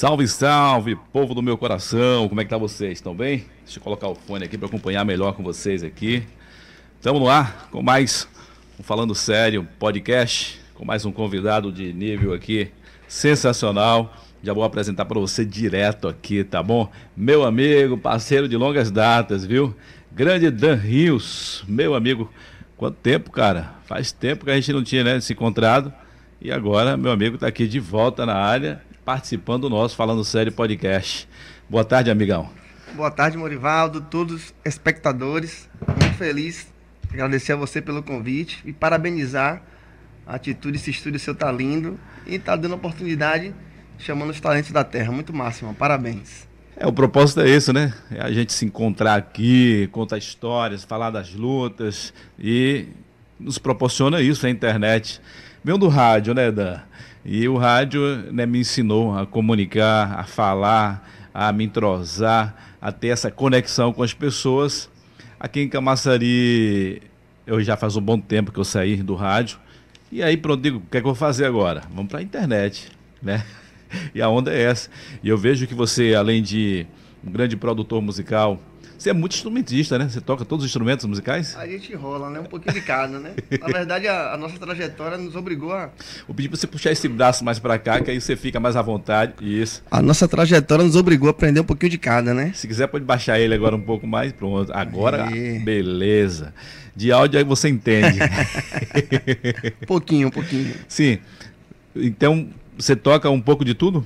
Salve, salve, povo do meu coração. Como é que tá vocês? Estão bem? Deixa eu colocar o fone aqui para acompanhar melhor com vocês aqui. Estamos no ar com mais um Falando Sério podcast, com mais um convidado de nível aqui sensacional. Já vou apresentar para você direto aqui, tá bom? Meu amigo, parceiro de longas datas, viu? Grande Dan Rios, meu amigo. Quanto tempo, cara? Faz tempo que a gente não tinha né, se encontrado. E agora, meu amigo está aqui de volta na área, participando do nosso Falando Sério podcast. Boa tarde, amigão. Boa tarde, Morivaldo, todos os espectadores. Muito feliz, agradecer a você pelo convite e parabenizar a atitude, esse estúdio seu tá lindo e tá dando oportunidade, chamando os talentos da terra. Muito máximo, parabéns. É, o propósito é esse, né? É a gente se encontrar aqui, contar histórias, falar das lutas e nos proporciona isso a internet. Veio do rádio, né, Dan? E o rádio né, me ensinou a comunicar, a falar, a me entrosar, a ter essa conexão com as pessoas. Aqui em Camaçari, eu já faz um bom tempo que eu saí do rádio. E aí, pronto, digo, o que é que eu vou fazer agora? Vamos para a internet, né? E a onda é essa. E eu vejo que você, além de um grande produtor musical, você é muito instrumentista, né? Você toca todos os instrumentos musicais? A gente rola, né? Um pouquinho de cada, né? Na verdade, a, a nossa trajetória nos obrigou a. Vou pedir pra você puxar esse braço mais para cá, que aí você fica mais à vontade. Isso. A nossa trajetória nos obrigou a aprender um pouquinho de cada, né? Se quiser, pode baixar ele agora um pouco mais. Pronto. Agora, beleza. De áudio aí você entende. pouquinho, um pouquinho. Sim. Então, você toca um pouco de tudo?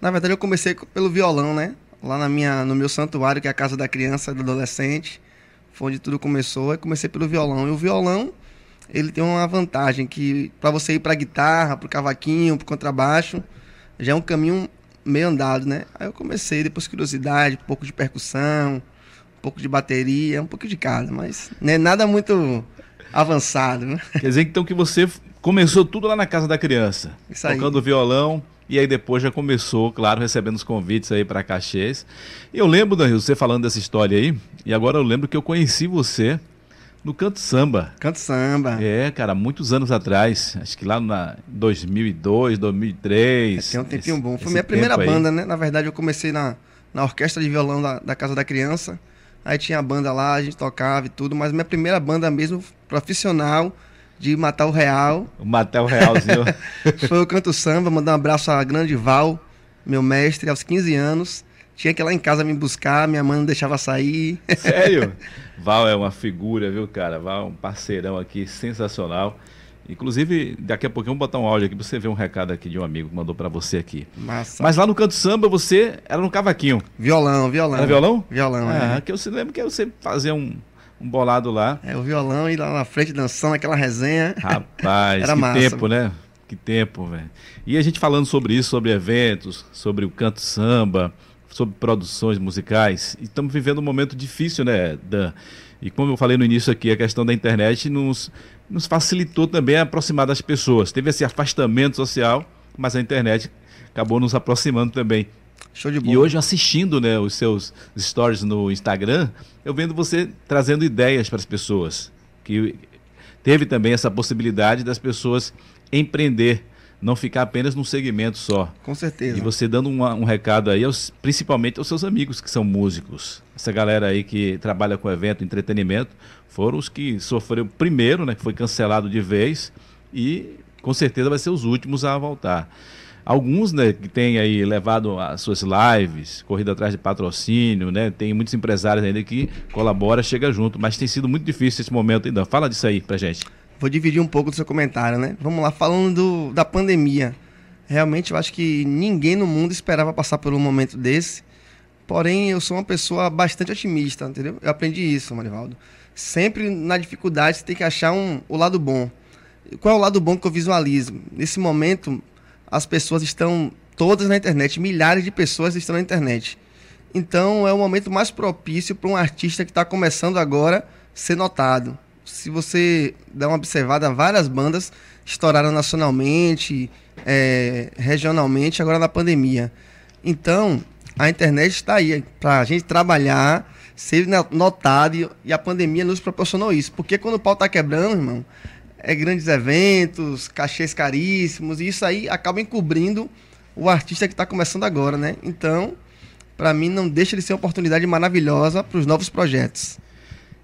Na verdade, eu comecei pelo violão, né? Lá na minha, no meu santuário, que é a casa da criança e do adolescente, foi onde tudo começou. Aí comecei pelo violão. E o violão, ele tem uma vantagem que para você ir para guitarra, para cavaquinho, para contrabaixo, já é um caminho meio andado, né? Aí eu comecei, depois curiosidade, um pouco de percussão, um pouco de bateria, um pouco de cada, mas não é nada muito avançado, né? Quer dizer então que você começou tudo lá na casa da criança, Isso aí. tocando violão, e aí depois já começou, claro, recebendo os convites aí para cachês. E eu lembro, Danilo, você falando dessa história aí, e agora eu lembro que eu conheci você no Canto Samba. Canto Samba. É, cara, muitos anos atrás, acho que lá na 2002, 2003. É, tem um tempinho esse, bom. Foi minha primeira banda, né? Na verdade, eu comecei na, na orquestra de violão da, da Casa da Criança. Aí tinha a banda lá, a gente tocava e tudo, mas minha primeira banda mesmo, profissional, de matar o real. Matar o realzinho. Foi o Canto Samba, mandar um abraço a grande Val, meu mestre, aos 15 anos. Tinha que ir lá em casa me buscar, minha mãe não deixava sair. Sério? Val é uma figura, viu, cara? Val é um parceirão aqui sensacional. Inclusive, daqui a pouquinho vamos botar um áudio aqui pra você ver um recado aqui de um amigo que mandou para você aqui. Massa. Mas lá no canto samba você era no cavaquinho. Violão, violão. Era violão? Violão, ah, é. que eu se lembro que você fazia um, um bolado lá. É, o violão e lá na frente dançando aquela resenha. Rapaz, Era que massa. tempo, né? Que tempo, velho. E a gente falando sobre isso, sobre eventos, sobre o canto samba, sobre produções musicais. E estamos vivendo um momento difícil, né, Dan? E como eu falei no início aqui, a questão da internet nos, nos facilitou também a aproximar das pessoas. Teve esse afastamento social, mas a internet acabou nos aproximando também. Show de bola. E hoje assistindo né, os seus stories no Instagram, eu vendo você trazendo ideias para as pessoas. Que teve também essa possibilidade das pessoas empreender, não ficar apenas num segmento só. Com certeza. E você dando uma, um recado aí, aos, principalmente aos seus amigos que são músicos. Essa galera aí que trabalha com evento, entretenimento, foram os que sofreram primeiro, né, que foi cancelado de vez, e com certeza vai ser os últimos a voltar. Alguns, né, que têm aí levado as suas lives, corrida atrás de patrocínio, né? Tem muitos empresários ainda que colaboram, chega junto, mas tem sido muito difícil esse momento ainda. Fala disso aí pra gente. Vou dividir um pouco do seu comentário, né? Vamos lá, falando do, da pandemia. Realmente eu acho que ninguém no mundo esperava passar por um momento desse. Porém, eu sou uma pessoa bastante otimista, entendeu? Eu aprendi isso, Marivaldo. Sempre na dificuldade você tem que achar um, o lado bom. Qual é o lado bom que eu visualizo? Nesse momento, as pessoas estão todas na internet, milhares de pessoas estão na internet. Então é o momento mais propício para um artista que está começando agora ser notado. Se você der uma observada, várias bandas estouraram nacionalmente, é, regionalmente, agora na pandemia. Então, a internet está aí para a gente trabalhar, ser notado e a pandemia nos proporcionou isso. Porque quando o pau está quebrando, irmão, é, grandes eventos, cachês caríssimos, e isso aí acaba encobrindo o artista que está começando agora, né? Então, para mim, não deixa de ser uma oportunidade maravilhosa para os novos projetos.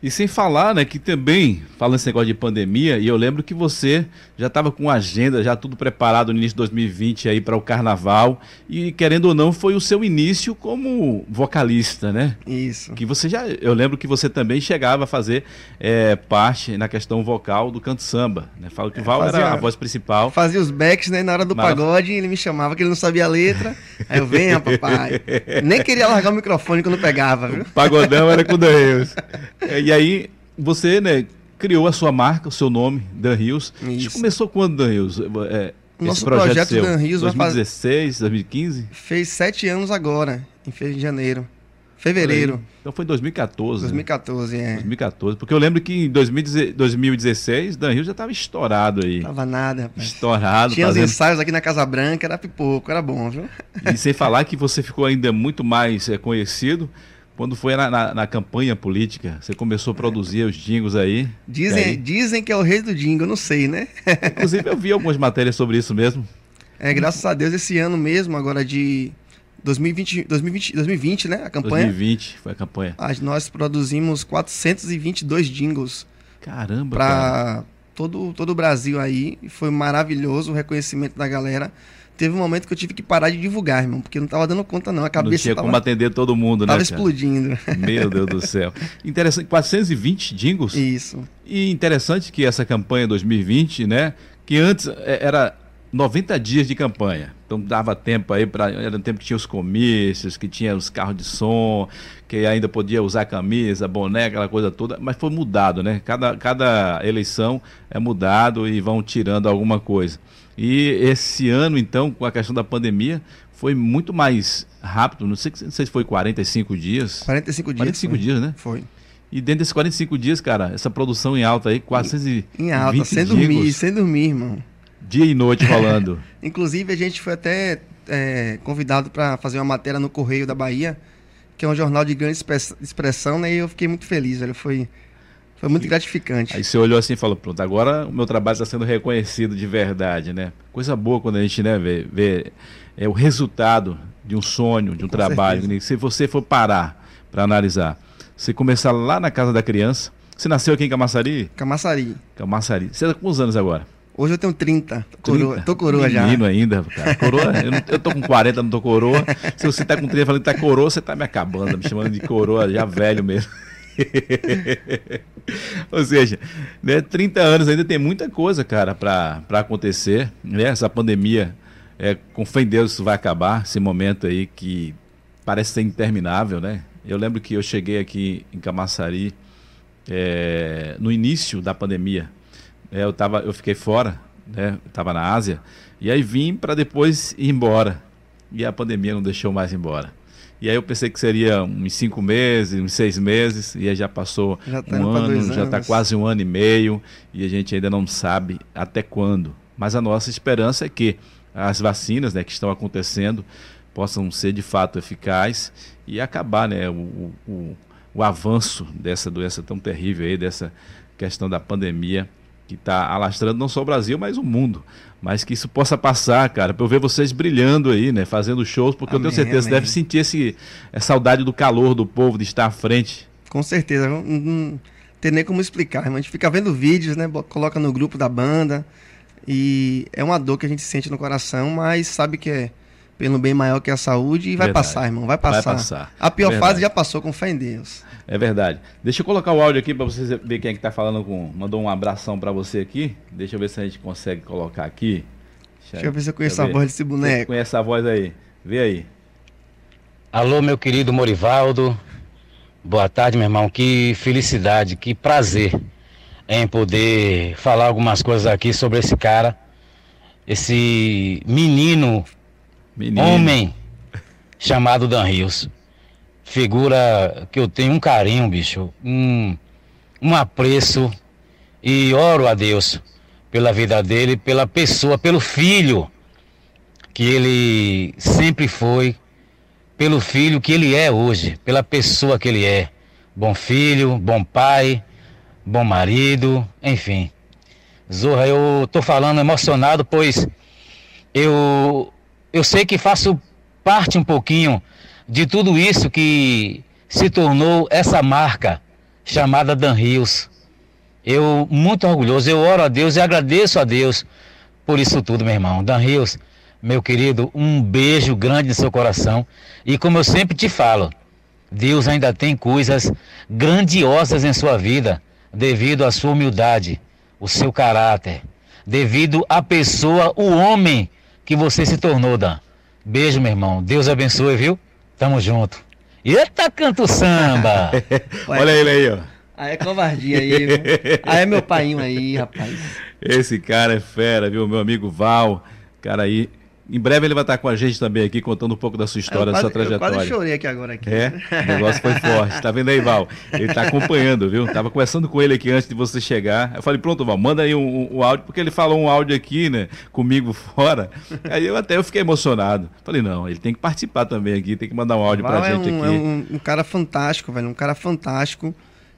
E sem falar, né, que também, falando esse negócio de pandemia, e eu lembro que você já estava com agenda, já tudo preparado no início de 2020 aí para o carnaval, e querendo ou não, foi o seu início como vocalista, né? Isso. Que você já, eu lembro que você também chegava a fazer é, parte na questão vocal do canto samba, né? Fala que o Val fazia, era a voz principal. Fazia os backs, né, na hora do pagode, ele me chamava que ele não sabia a letra, aí eu, venha papai. Nem queria largar o microfone quando pegava, viu? O pagodão era com Deus. E aí, você, né, criou a sua marca, o seu nome, Dan Rios. Isso. Começou quando, Dan Rios? É, Nosso projeto, projeto seu? Dan Rios 2016, 2015? Fez sete anos agora, em janeiro. Fevereiro. Então foi 2014. 2014, né? é. 2014. Porque eu lembro que em 2016, Dan Rios já estava estourado aí. Tava nada, rapaz. Estourado. Tinha fazendo... os ensaios aqui na Casa Branca, era pipoco, era bom, viu? E sem falar que você ficou ainda muito mais é, conhecido quando foi na, na, na, campanha política, você começou a produzir os jingles aí. Dizem, aí... dizem que é o rei do jingle, não sei, né? Inclusive eu vi algumas matérias sobre isso mesmo. É, graças a Deus, esse ano mesmo, agora de 2020, 2020, 2020 né? A campanha. 2020 foi a campanha. Nós produzimos 422 jingles. Caramba, Para todo, todo o Brasil aí. Foi maravilhoso o reconhecimento da galera teve um momento que eu tive que parar de divulgar, irmão, porque não tava dando conta, não. A cabeça não tinha tava, como atender todo mundo, né? Tava explodindo. Meu Deus do céu. Interessante, 420 jingles. Isso. E interessante que essa campanha 2020, né? Que antes é, era 90 dias de campanha. Então dava tempo aí para era tempo que tinha os comícios, que tinha os carros de som, que ainda podia usar camisa, boné, aquela coisa toda, mas foi mudado, né? Cada, cada eleição é mudado e vão tirando alguma coisa. E esse ano, então, com a questão da pandemia, foi muito mais rápido. Não sei, não sei se foi 45 dias. 45 dias. 45 foi. dias, né? Foi. E dentro desses 45 dias, cara, essa produção em alta aí, 420 Em alta, sem dormir, sem dormir, irmão. Dia e noite rolando. Inclusive, a gente foi até é, convidado para fazer uma matéria no Correio da Bahia, que é um jornal de grande expressão, né? E eu fiquei muito feliz, velho. Foi foi muito gratificante. Aí você olhou assim e falou, pronto, agora o meu trabalho está sendo reconhecido de verdade, né? Coisa boa quando a gente né, vê, vê é, o resultado de um sonho, de um Com trabalho. Certeza. Se você for parar para analisar, você começar lá na casa da criança, você nasceu aqui em Camaçari? Camaçari. Camaçari. Você está com quantos anos agora? Hoje eu tenho 30. Tô coroa, tô coroa já. Menino ainda, cara. Coroa, eu, não, eu tô com 40, não tô coroa. Se você tá com 30 falando que tá coroa, você tá me acabando, me chamando de coroa já velho mesmo. Ou seja, né, 30 anos ainda tem muita coisa, cara, para acontecer. Né? Essa pandemia, é, com fé em Deus, vai acabar. Esse momento aí que parece ser interminável, né? Eu lembro que eu cheguei aqui em Camaçari é, no início da pandemia. É, eu, tava, eu fiquei fora, né? Estava na Ásia. E aí vim para depois ir embora. E a pandemia não deixou mais embora. E aí eu pensei que seria uns cinco meses, uns seis meses, e aí já passou já tá um ano, já está quase um ano e meio, e a gente ainda não sabe até quando. Mas a nossa esperança é que as vacinas né, que estão acontecendo possam ser de fato eficazes e acabar né, o, o, o avanço dessa doença tão terrível aí, dessa questão da pandemia que está alastrando não só o Brasil, mas o mundo. Mas que isso possa passar, cara, para eu ver vocês brilhando aí, né? Fazendo shows, porque amém, eu tenho certeza que deve sentir esse, essa saudade do calor do povo, de estar à frente. Com certeza. Não, não tem nem como explicar. A gente fica vendo vídeos, né? Coloca no grupo da banda. E é uma dor que a gente sente no coração, mas sabe que é pelo bem maior que a saúde e vai Verdade. passar, irmão. Vai passar. Vai passar. A pior Verdade. fase já passou, com fé em Deus. É verdade. Deixa eu colocar o áudio aqui para vocês ver quem é que tá falando com. Mandou um abração para você aqui. Deixa eu ver se a gente consegue colocar aqui. Deixa, Deixa eu ver se eu conheço a voz desse boneco. Você conhece a voz aí? Vê aí. Alô, meu querido Morivaldo. Boa tarde, meu irmão. Que felicidade, que prazer em poder falar algumas coisas aqui sobre esse cara, esse menino, menino. homem chamado Dan Rios figura que eu tenho um carinho, bicho, um, um apreço e oro a Deus pela vida dele, pela pessoa, pelo filho que ele sempre foi, pelo filho que ele é hoje, pela pessoa que ele é. Bom filho, bom pai, bom marido, enfim. Zorra, eu tô falando emocionado, pois eu eu sei que faço parte um pouquinho de tudo isso que se tornou essa marca chamada Dan Rios. Eu, muito orgulhoso, eu oro a Deus e agradeço a Deus por isso tudo, meu irmão. Dan Rios, meu querido, um beijo grande no seu coração. E como eu sempre te falo, Deus ainda tem coisas grandiosas em sua vida, devido à sua humildade, o seu caráter, devido à pessoa, o homem que você se tornou, Dan. Beijo, meu irmão. Deus abençoe, viu? Tamo junto. Eita, canto samba! Olha ele aí, ó. Aí é covardia aí, viu? Aí é meu painho aí, rapaz. Esse cara é fera, viu? Meu amigo Val. Cara aí, em breve ele vai estar com a gente também aqui, contando um pouco da sua história, da sua trajetória. Eu quase chorei aqui agora. Aqui. É, o negócio foi forte. Tá vendo aí, Val? Ele está acompanhando, viu? Tava conversando com ele aqui antes de você chegar. Eu falei, pronto, Val, manda aí um, um, um áudio, porque ele falou um áudio aqui, né, comigo fora. Aí eu até eu fiquei emocionado. Falei, não, ele tem que participar também aqui, tem que mandar um áudio Val pra é gente um, aqui. É um, um cara fantástico, velho, um cara fantástico.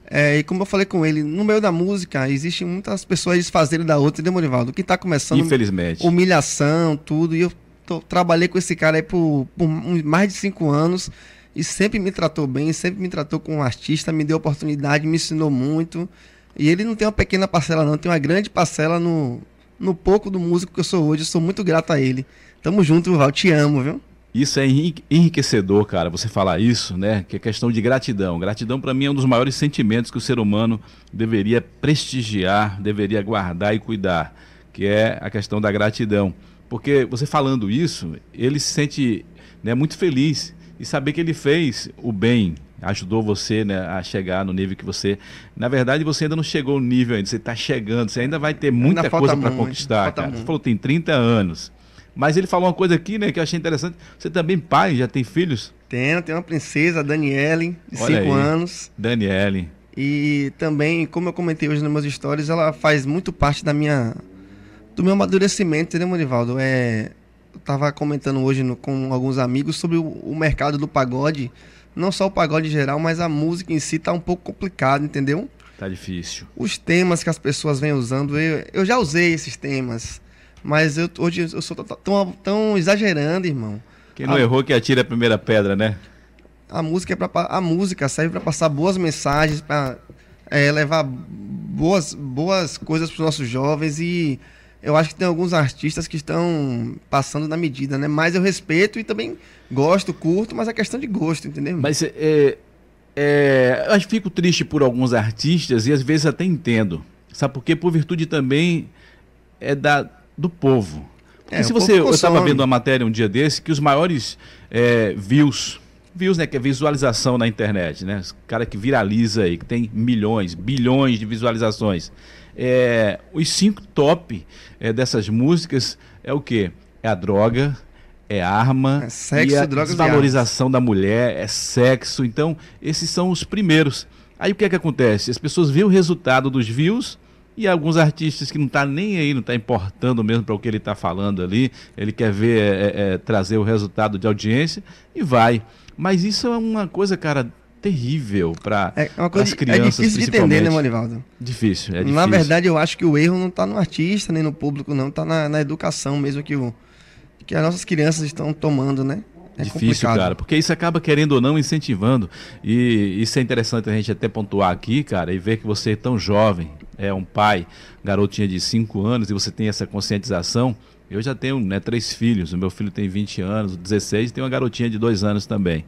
É, e como eu falei com ele, no meio da música, existem muitas pessoas desfazendo da outra, entendeu, Morivaldo? Que está começando. Infelizmente. Humilhação, tudo. E eu tô, trabalhei com esse cara aí por, por mais de cinco anos e sempre me tratou bem, sempre me tratou como um artista, me deu oportunidade, me ensinou muito. E ele não tem uma pequena parcela, não, tem uma grande parcela no, no pouco do músico que eu sou hoje. Eu sou muito grato a ele. Tamo junto, Val. Te amo, viu? Isso é enriquecedor, cara, você falar isso, né? Que é questão de gratidão. Gratidão, para mim, é um dos maiores sentimentos que o ser humano deveria prestigiar, deveria guardar e cuidar, que é a questão da gratidão. Porque você falando isso, ele se sente né, muito feliz e saber que ele fez o bem, ajudou você né, a chegar no nível que você. Na verdade, você ainda não chegou no nível ainda, você está chegando, você ainda vai ter muita coisa para conquistar, cara. Você falou tem 30 anos. Mas ele falou uma coisa aqui, né, que eu achei interessante. Você também pai, já tem filhos? Tenho, tenho uma princesa, Daniele, de 5 anos. Daniele. E também, como eu comentei hoje nas minhas histórias, ela faz muito parte da minha do meu amadurecimento, entendeu, Monivaldo? É, eu tava comentando hoje no, com alguns amigos sobre o, o, mercado do pagode. Não só o pagode em geral, mas a música em si tá um pouco complicado, entendeu? Tá difícil. Os temas que as pessoas vêm usando, eu, eu já usei esses temas. Mas eu, hoje eu sou tão, tão exagerando, irmão. Quem não a, errou que atira a primeira pedra, né? A música, é pra, a música serve para passar boas mensagens, para é, levar boas, boas coisas para os nossos jovens e eu acho que tem alguns artistas que estão passando na medida, né? Mas eu respeito e também gosto, curto, mas é questão de gosto, entendeu? Mas é, é, eu fico triste por alguns artistas e às vezes até entendo. Sabe por quê? Por virtude também é da do povo. Porque é, se você. Eu estava vendo uma matéria um dia desse que os maiores é, views. Views, né? Que é visualização na internet, né? O cara que viraliza aí, que tem milhões, bilhões de visualizações. É, os cinco top é, dessas músicas é o quê? É a droga, é arma, é sexo, e a drogas desvalorização da mulher, é sexo. Então, esses são os primeiros. Aí o que é que acontece? As pessoas veem o resultado dos views e alguns artistas que não tá nem aí, não tá importando mesmo para o que ele está falando ali, ele quer ver, é, é, é, trazer o resultado de audiência e vai. Mas isso é uma coisa, cara, terrível para é coisa, as crianças, É difícil de entender, né, Morivaldo? Difícil, é difícil. Na verdade, eu acho que o erro não está no artista, nem no público, não. Está na, na, educação mesmo que, o, que as nossas crianças estão tomando, né? É Difícil, complicado. cara, porque isso acaba querendo ou não incentivando. E isso é interessante a gente até pontuar aqui, cara, e ver que você é tão jovem, é um pai, garotinha de 5 anos, e você tem essa conscientização. Eu já tenho né, três filhos, o meu filho tem 20 anos, 16, tem uma garotinha de 2 anos também.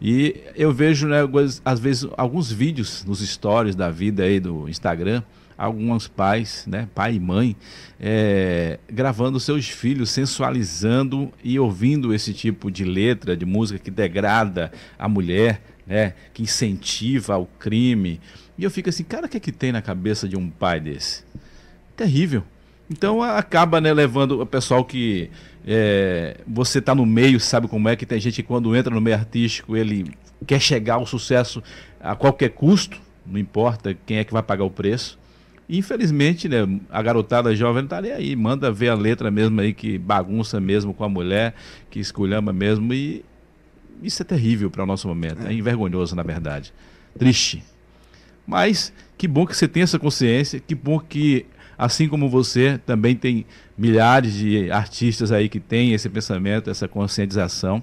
E eu vejo, né, às vezes, alguns vídeos nos stories da vida aí do Instagram, alguns pais, né, pai e mãe, é, gravando seus filhos, sensualizando e ouvindo esse tipo de letra, de música que degrada a mulher, né, que incentiva o crime. E eu fico assim, cara, o que é que tem na cabeça de um pai desse? Terrível. Então acaba né, levando o pessoal que é, você está no meio, sabe como é que tem gente que quando entra no meio artístico ele quer chegar ao sucesso a qualquer custo, não importa quem é que vai pagar o preço. infelizmente, né, a garotada jovem não está nem aí, manda ver a letra mesmo aí que bagunça mesmo com a mulher, que esculhamba mesmo e isso é terrível para o nosso momento, é envergonhoso na verdade, triste. Mas que bom que você tem essa consciência, que bom que assim como você, também tem milhares de artistas aí que têm esse pensamento, essa conscientização.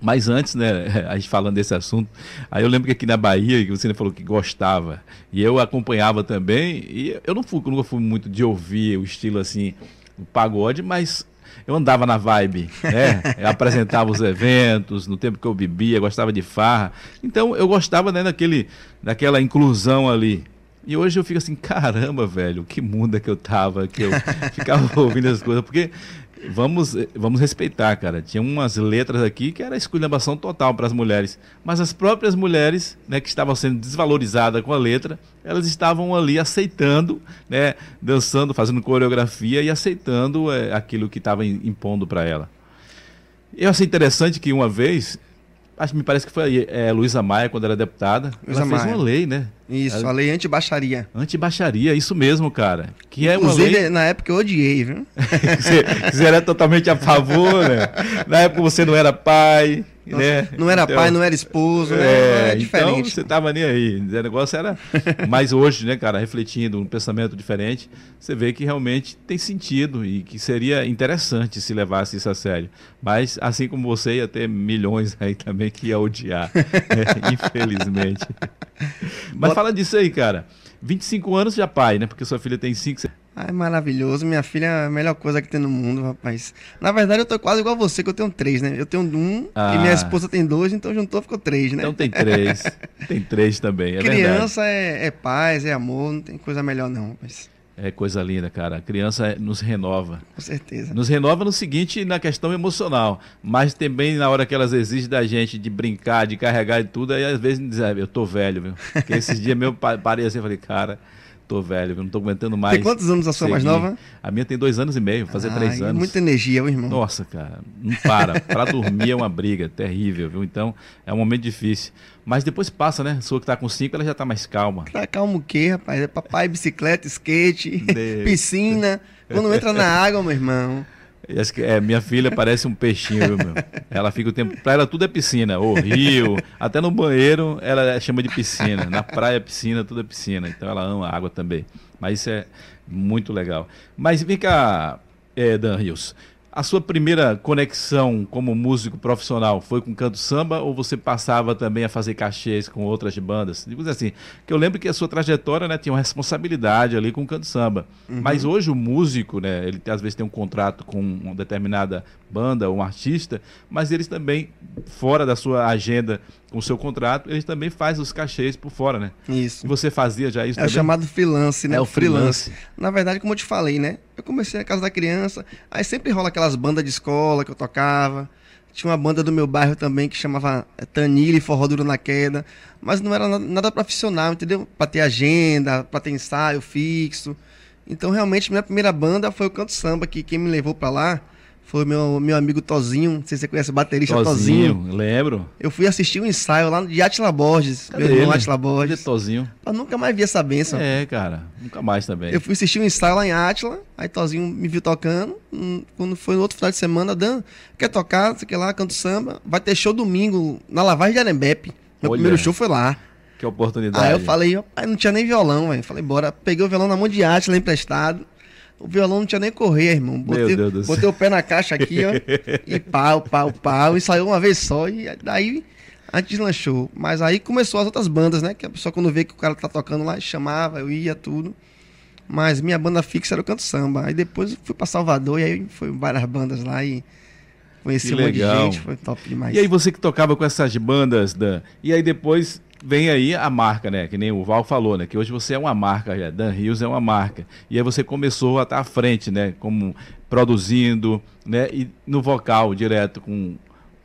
Mas antes, né, a gente falando desse assunto, aí eu lembro que aqui na Bahia, que você falou que gostava, e eu acompanhava também, e eu não fui, nunca fui muito de ouvir o estilo assim, o pagode, mas eu andava na vibe, né? Eu apresentava os eventos, no tempo que eu bebia, gostava de farra. Então eu gostava né, daquele, daquela inclusão ali. E hoje eu fico assim, caramba, velho, que mundo é que eu tava, que eu ficava ouvindo as coisas, porque vamos, vamos respeitar, cara. Tinha umas letras aqui que era esculhambação total para as mulheres. Mas as próprias mulheres, né, que estavam sendo desvalorizadas com a letra, elas estavam ali aceitando, né, dançando, fazendo coreografia e aceitando é, aquilo que estava impondo para ela. Eu achei interessante que uma vez Acho me parece que foi é, Luísa Maia, quando era deputada. Luísa ela fez Maia. uma lei, né? Isso, ela... a lei anti-baixaria. Anti-baixaria, isso mesmo, cara. Que Inclusive, é uma lei... na época eu odiei, viu? você, você era totalmente a favor, né? Na época você não era pai, nossa, né? Não era então, pai, não era esposo, né? é, é diferente. Então você tava nem aí. O negócio era. Mas hoje, né, cara, refletindo um pensamento diferente, você vê que realmente tem sentido e que seria interessante se levasse isso a sério. Mas, assim como você, ia ter milhões aí também que ia odiar, né? infelizmente. Mas Bota... fala disso aí, cara. 25 anos já pai, né? Porque sua filha tem 5. Ai, maravilhoso. Minha filha é a melhor coisa que tem no mundo, rapaz. Na verdade, eu tô quase igual a você, que eu tenho três, né? Eu tenho um ah. e minha esposa tem dois, então juntou, ficou três, né? Então tem três. tem três também, é Criança é, é, paz, é amor, não tem coisa melhor não, rapaz. É coisa linda, cara. A criança nos renova. Com certeza. Nos renova no seguinte, na questão emocional, mas também na hora que elas exigem da gente de brincar, de carregar e tudo, aí às vezes dizem, ah, eu tô velho, viu? Porque esses dias meu parei assim e falei, cara, Tô velho, eu não tô aguentando mais. Tem quantos anos a sua seguir. mais nova? A minha tem dois anos e meio, fazer três anos. Muita energia, meu irmão. Nossa, cara, não para. Para dormir é uma briga terrível, viu? Então é um momento difícil. Mas depois passa, né? A sua que tá com cinco, ela já tá mais calma. Tá calmo o quê, rapaz? É papai, bicicleta, skate, piscina. Quando entra na água, meu irmão. É, minha filha parece um peixinho, viu, meu? Ela fica o tempo. Pra ela tudo é piscina. O rio, até no banheiro ela chama de piscina. Na praia, piscina, tudo é piscina. Então ela ama a água também. Mas isso é muito legal. Mas vem cá, é, Dan Rios. A sua primeira conexão como músico profissional foi com canto samba ou você passava também a fazer cachês com outras bandas? Digo assim, que eu lembro que a sua trajetória né, tinha uma responsabilidade ali com o canto samba. Uhum. Mas hoje o músico, né, ele às vezes tem um contrato com uma determinada banda ou um artista, mas eles também, fora da sua agenda o seu contrato, eles também fazem os cachês por fora, né? Isso. E você fazia já isso é também? É o chamado freelance, né? É o freelance. freelance. Na verdade, como eu te falei, né? Eu comecei na casa da criança, aí sempre rola aquelas bandas de escola que eu tocava. Tinha uma banda do meu bairro também que chamava é, Tanile Forró Duro na Queda, mas não era nada, nada profissional, entendeu? Pra ter agenda, pra ter ensaio fixo. Então, realmente, minha primeira banda foi o Canto Samba, que quem me levou pra lá foi meu, meu amigo Tozinho, não sei se você conhece o baterista Tozinho. Tozinho. lembro. Eu fui assistir um ensaio lá de Atila Borges, Cadê meu irmão Atila Borges. Cadê Tozinho? Eu nunca mais vi essa benção. É, cara, nunca mais também. Eu fui assistir um ensaio lá em Atila, aí Tozinho me viu tocando, hum, quando foi no outro final de semana, Dan, quer tocar, sei lá, canto samba, vai ter show domingo na Lavagem de Arembepe. Meu Olha, primeiro show foi lá. Que oportunidade. Aí eu falei, não tinha nem violão, velho. Falei, bora, peguei o violão na mão de Atila emprestado. O violão não tinha nem correr, irmão. Botei, Meu Deus botei o pé na caixa aqui, ó. e pau, pau, pau. E saiu uma vez só. E daí a gente deslanchou. Mas aí começou as outras bandas, né? Que a pessoa quando vê que o cara tá tocando lá, chamava, eu ia, tudo. Mas minha banda fixa era o canto samba. Aí depois fui pra Salvador e aí foi várias bandas lá e conheci que um legal. monte de gente, foi top demais. E aí você que tocava com essas bandas, Dan, e aí depois vem aí a marca, né? Que nem o Val falou, né? Que hoje você é uma marca, já. Dan Rios é uma marca. E aí você começou a estar à frente, né? Como produzindo, né? E no vocal direto com,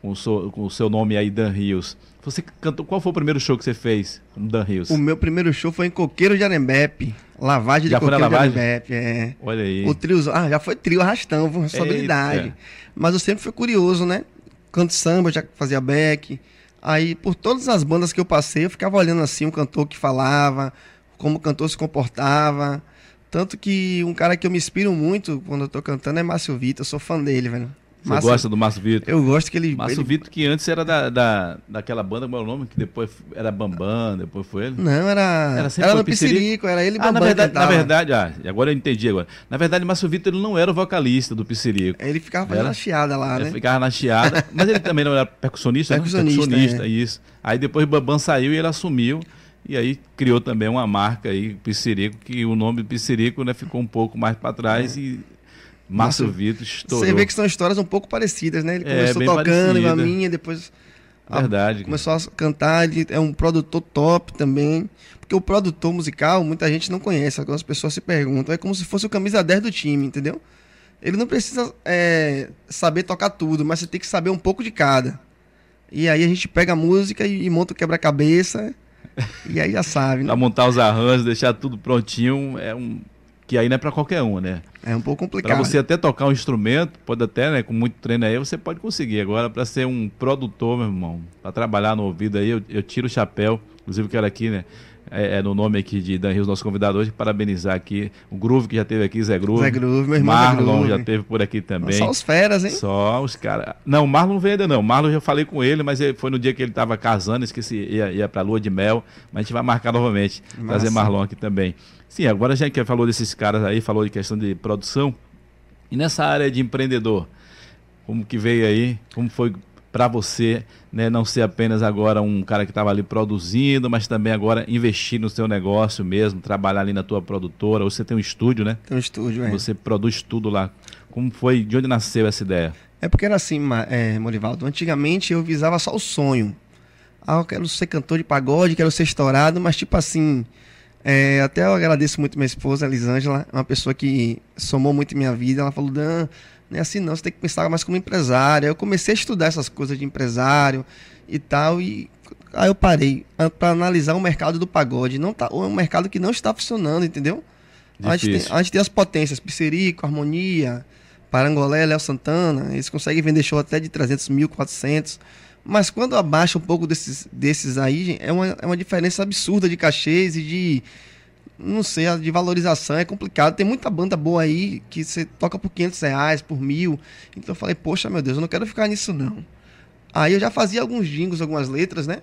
com, o, seu, com o seu nome aí, Dan Rios. Você cantou. Qual foi o primeiro show que você fez com Dan Rios? O meu primeiro show foi em Coqueiro de Arembepe. Lavagem já de Coqueiro de Arembepe, é. Olha aí. O trio. Ah, já foi trio arrastão, responsabilidade. Eita. Mas eu sempre fui curioso, né? Canto samba, já fazia back. Aí, por todas as bandas que eu passei, eu ficava olhando assim o cantor que falava, como o cantor se comportava. Tanto que um cara que eu me inspiro muito quando eu tô cantando é Márcio Vitor, eu sou fã dele, velho. Você Márcio- gosta do Márcio Vitor? Eu gosto que ele. Márcio ele- Vitor, que antes era da, da, daquela banda, como é o nome? Que depois era Bambam, depois foi ele? Não, era. Era Era, sempre no foi Piscirico? Piscirico, era ele e Ah, na Bambam verdade, na verdade, ah, agora eu entendi agora. Na verdade, Márcio Vitor ele não era o vocalista do Piscirico. Ele ficava fazendo Era? a chiada lá, Ele né? ficava na chiada, mas ele também não era percussionista, Percussionista, né? Percussionista, é. isso. Aí depois Bambam saiu e ele assumiu. E aí criou também uma marca aí, Piscirico, que o nome Piscirico né, ficou um pouco mais para trás e Márcio Vitor estourou. Você vê que são histórias um pouco parecidas, né? Ele É, começou bem tocando igual a minha, depois a- Verdade. começou a cantar, ele é um produtor top também. Porque o produtor musical, muita gente não conhece, algumas pessoas se perguntam. É como se fosse o camisa 10 do time, entendeu? Ele não precisa é, saber tocar tudo, mas você tem que saber um pouco de cada. E aí a gente pega a música e, e monta o quebra-cabeça. e aí já sabe, né? Pra montar os arranjos, deixar tudo prontinho, é um. Que aí não é pra qualquer um, né? É um pouco complicado. você até tocar um instrumento, pode até, né, com muito treino aí, você pode conseguir. Agora, pra ser um produtor, meu irmão, pra trabalhar no ouvido aí, eu, eu tiro o chapéu. Inclusive, eu quero aqui, né, é, é no nome aqui de Dan Rios, nosso convidado hoje, parabenizar aqui o Groove que já teve aqui, Zé Groove. Zé Groove, meu irmão Marlon Groove. já teve por aqui também. Só os feras, hein? Só os caras. Não, o Marlon não veio ainda não. O Marlon eu já falei com ele, mas foi no dia que ele tava casando, esqueci, ia, ia pra lua de mel. Mas a gente vai marcar novamente. Trazer Massa. Marlon aqui também. Sim, agora a gente que falou desses caras aí, falou de questão de produção. E nessa área de empreendedor, como que veio aí? Como foi para você, né, não ser apenas agora um cara que estava ali produzindo, mas também agora investir no seu negócio mesmo, trabalhar ali na tua produtora, você tem um estúdio, né? Tem um estúdio, é. Você produz tudo lá. Como foi, de onde nasceu essa ideia? É porque era assim, é, Morivaldo. Antigamente eu visava só o sonho. Ah, eu quero ser cantor de pagode, quero ser estourado, mas tipo assim. É, até eu agradeço muito minha esposa, Elisângela, uma pessoa que somou muito em minha vida. Ela falou: Dan, não é assim não, você tem que pensar mais como empresário. Eu comecei a estudar essas coisas de empresário e tal, e aí eu parei para analisar o mercado do pagode. Não tá, é um mercado que não está funcionando, entendeu? A gente, tem, a gente tem as potências, Pisserico, Harmonia, Parangolé, Léo Santana, eles conseguem vender show até de 300 mil, 400. Mas quando abaixa um pouco desses, desses aí, é uma, é uma diferença absurda de cachês e de, não sei, de valorização, é complicado. Tem muita banda boa aí que você toca por 500 reais, por mil. Então eu falei, poxa, meu Deus, eu não quero ficar nisso não. Aí eu já fazia alguns jingles, algumas letras, né?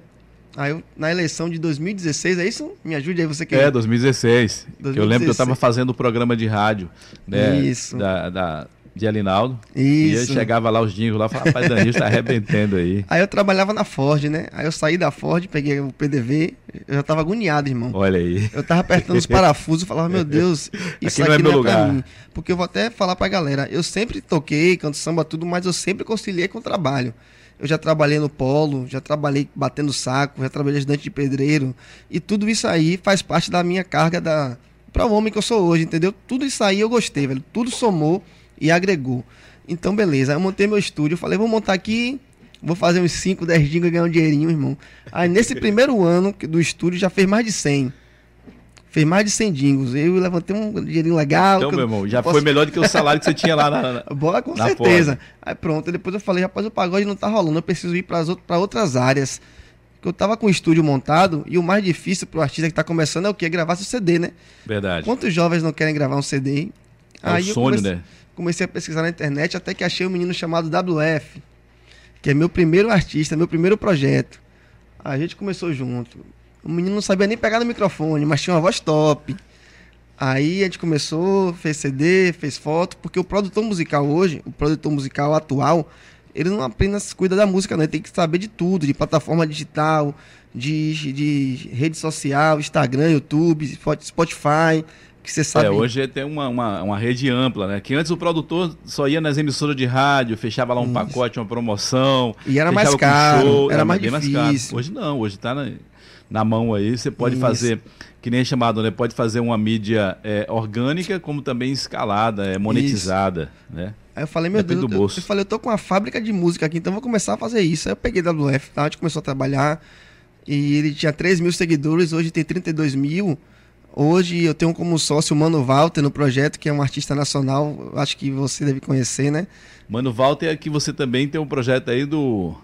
Aí eu, na eleição de 2016, é isso? Me ajude aí, você que É, 2016. Que eu lembro que eu estava 2016. fazendo o programa de rádio né, Isso. Da, da, de Alinaldo. E eu Isso. chegava lá os jingles lá e falava, rapaz, Danilo tá arrebentando aí. Aí eu trabalhava na Ford, né? Aí eu saí da Ford, peguei o PDV, eu já tava agoniado, irmão. Olha aí. Eu tava apertando os parafusos, falava, meu Deus, isso Aqui aqui, não é não é, meu pra lugar. mim. Porque eu vou até falar pra galera, eu sempre toquei, canto samba, tudo, mas eu sempre conciliei com o trabalho. Eu já trabalhei no polo, já trabalhei batendo saco, já trabalhei ajudante de pedreiro. E tudo isso aí faz parte da minha carga da para o homem que eu sou hoje, entendeu? Tudo isso aí eu gostei, velho. Tudo somou e agregou. Então, beleza. Aí eu montei meu estúdio, eu falei, vou montar aqui, vou fazer uns 5, 10 dias e ganhar um dinheirinho, irmão. Aí nesse primeiro ano do estúdio já fez mais de 100. Fez mais de 100 dingos. Eu levantei um dinheirinho legal. Então, meu irmão, já posso- foi melhor do que o salário que você tinha lá na. na- Bola com Na certeza. Aí pronto, aí depois eu falei, rapaz, o pagode não tá rolando, eu preciso ir para outras áreas. Porque eu tava com o estúdio montado e o mais difícil pro artista que tá começando é o quê? Gravar seu CD, né? Verdade. Quantos jovens não querem gravar um CD? É o eu sonho, comecei, né? Comecei a pesquisar na internet até que achei um menino chamado WF, que é meu primeiro artista, meu primeiro projeto. A gente começou junto. O menino não sabia nem pegar no microfone, mas tinha uma voz top. Aí a gente começou, fez CD, fez foto, porque o produtor musical hoje, o produtor musical atual, ele não apenas cuida da música, não, ele tem que saber de tudo, de plataforma digital, de, de rede social, Instagram, YouTube, Spot- Spotify, que você sabe. É, hoje tem uma, uma, uma rede ampla, né? Que antes o produtor só ia nas emissoras de rádio, fechava lá um Isso. pacote, uma promoção. E era mais caro, era mais difícil. Hoje não, hoje tá na, na mão aí. Você pode Isso. fazer, que nem é chamado, né? Pode fazer uma mídia é, orgânica, como também escalada, é, monetizada, né? Aí eu falei, meu Depende Deus, do eu, bolso. eu falei, eu tô com uma fábrica de música aqui, então eu vou começar a fazer isso. Aí eu peguei WF, tá? a gente começou a trabalhar. E ele tinha 3 mil seguidores, hoje tem 32 mil. Hoje eu tenho como sócio o Mano Walter no projeto, que é um artista nacional, acho que você deve conhecer, né? Mano, Walter, aqui você também tem um projeto aí do.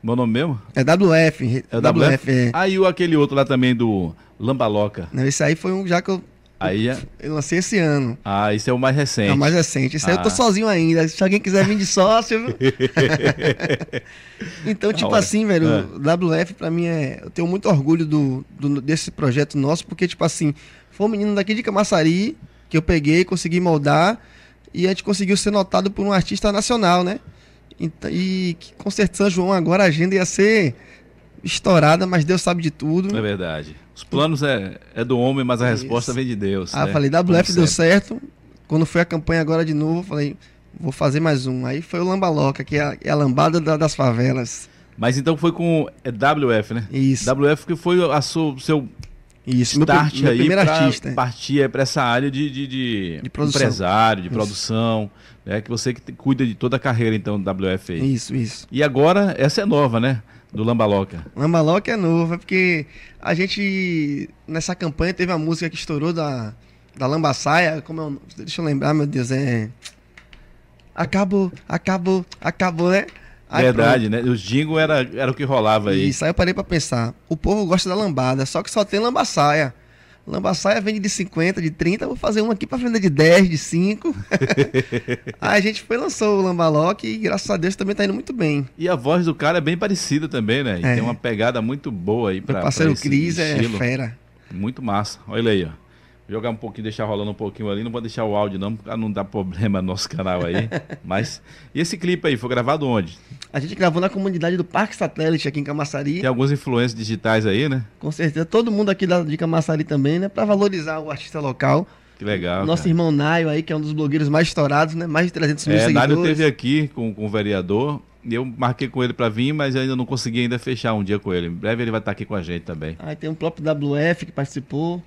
Meu nome mesmo? É WF. É WF, WF? é. Ah, e o aquele outro lá também do Lambaloca. Não, esse aí foi um já que eu Aí é... Eu lancei esse ano. Ah, isso é o mais recente. É o mais recente. Isso ah. aí eu tô ah. sozinho ainda. Se alguém quiser vir de sócio. então, tipo assim, velho, é. o WF pra mim é. Eu tenho muito orgulho do, do, desse projeto nosso, porque, tipo assim, foi um menino daqui de Camaçari que eu peguei, consegui moldar e a gente conseguiu ser notado por um artista nacional, né? E, e com certeza João agora a agenda ia ser estourada, mas Deus sabe de tudo. É verdade. Os planos é, é do homem, mas a Isso. resposta vem de Deus. Ah, né? falei, WF deu certo. Quando foi a campanha agora de novo, falei, vou fazer mais um. Aí foi o Lambaloca, que é a, é a lambada da, das favelas. Mas então foi com é WF, né? Isso. WF que foi a sua, seu isso, start meu, meu aí primeiro artista. partir para essa área de, de, de, de empresário, de isso. produção, né? Que você que cuida de toda a carreira então WF aí. Isso, isso. E agora essa é nova, né? Do Lambaloca. Lambaloca é nova, porque a gente, nessa campanha, teve a música que estourou da, da Lambaçaia, como eu, deixa eu lembrar, meu Deus, é... Acabou, acabou, acabou, né? Aí, Verdade, pronto. né? Os jingle era, era o que rolava aí. Isso, aí eu parei pra pensar. O povo gosta da lambada, só que só tem lambaçaia. Lambaçaia vende de 50, de 30, vou fazer um aqui pra vender de 10, de 5. aí a gente foi lançou o Lambalock e graças a Deus também tá indo muito bem. E a voz do cara é bem parecida também, né? E é. tem uma pegada muito boa aí pra. Meu parceiro pra Cris é fera. Muito massa. Olha ele aí, ó jogar um pouquinho, deixar rolando um pouquinho ali. Não vou deixar o áudio não, para não dar problema no nosso canal aí. Mas e esse clipe aí, foi gravado onde? A gente gravou na comunidade do Parque Satélite aqui em Camaçari. Tem alguns influências digitais aí, né? Com certeza. Todo mundo aqui da, de Camaçari também, né? Para valorizar o artista local. Que legal. Nosso cara. irmão Naio aí, que é um dos blogueiros mais estourados, né? Mais de 300 mil é, seguidores. Naio teve aqui com, com o vereador. Eu marquei com ele para vir, mas ainda não consegui ainda fechar um dia com ele. Em breve ele vai estar aqui com a gente também. Aí tem o próprio WF que participou.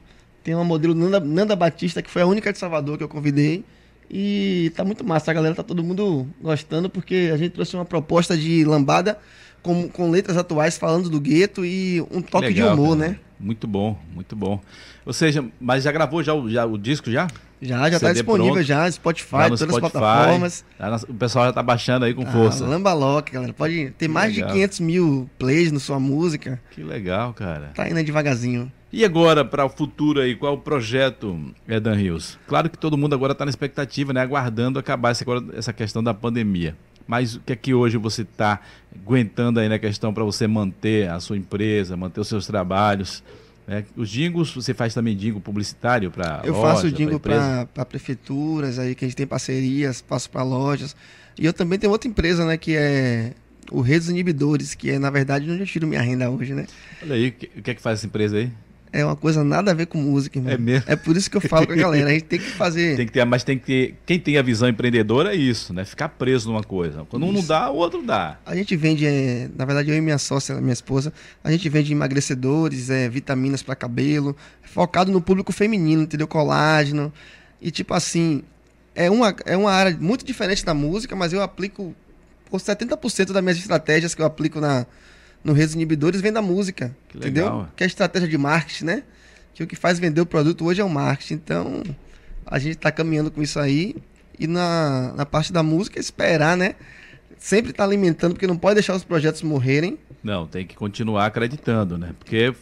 Tem uma modelo Nanda, Nanda Batista, que foi a única de Salvador que eu convidei. E tá muito massa, a galera tá todo mundo gostando, porque a gente trouxe uma proposta de lambada com, com letras atuais falando do gueto e um toque Legal, de humor, cara. né? Muito bom, muito bom. Ou seja, mas já gravou já, já o disco já? Já, já está disponível pronto. já, Spotify, tá todas Spotify, as plataformas. Tá o pessoal já está baixando aí com ah, força. Lamba Lock, galera. Pode ter que mais legal. de 500 mil plays na sua música. Que legal, cara. Tá indo devagarzinho. E agora, para o futuro aí, qual é o projeto, Edan Rios? Claro que todo mundo agora está na expectativa, né? Aguardando acabar essa, essa questão da pandemia. Mas o que é que hoje você está aguentando aí na questão para você manter a sua empresa, manter os seus trabalhos? Né? Os jingos, você faz também jingo publicitário para Eu loja, faço jingo para prefeituras aí, que a gente tem parcerias, passo para lojas. E eu também tenho outra empresa, né, que é o Redes Inibidores, que é, na verdade, onde eu tiro minha renda hoje, né? Olha aí, o que é que faz essa empresa aí? É uma coisa nada a ver com música, irmão. É mesmo. É por isso que eu falo com a galera, a gente tem que fazer. Tem que ter, mas tem que ter. Quem tem a visão empreendedora é isso, né? Ficar preso numa coisa. Quando isso. um não dá, o outro dá. A gente vende, é, na verdade, eu e minha sócia, minha esposa, a gente vende emagrecedores, é, vitaminas para cabelo, focado no público feminino, entendeu? Colágeno. E tipo assim, é uma, é uma área muito diferente da música, mas eu aplico por 70% das minhas estratégias que eu aplico na no Redes Inibidores vem da música. Que entendeu? Legal. Que é a estratégia de marketing, né? Que o que faz vender o produto hoje é o marketing. Então, a gente está caminhando com isso aí. E na, na parte da música, esperar, né? Sempre estar tá alimentando, porque não pode deixar os projetos morrerem. Não, tem que continuar acreditando, né? Porque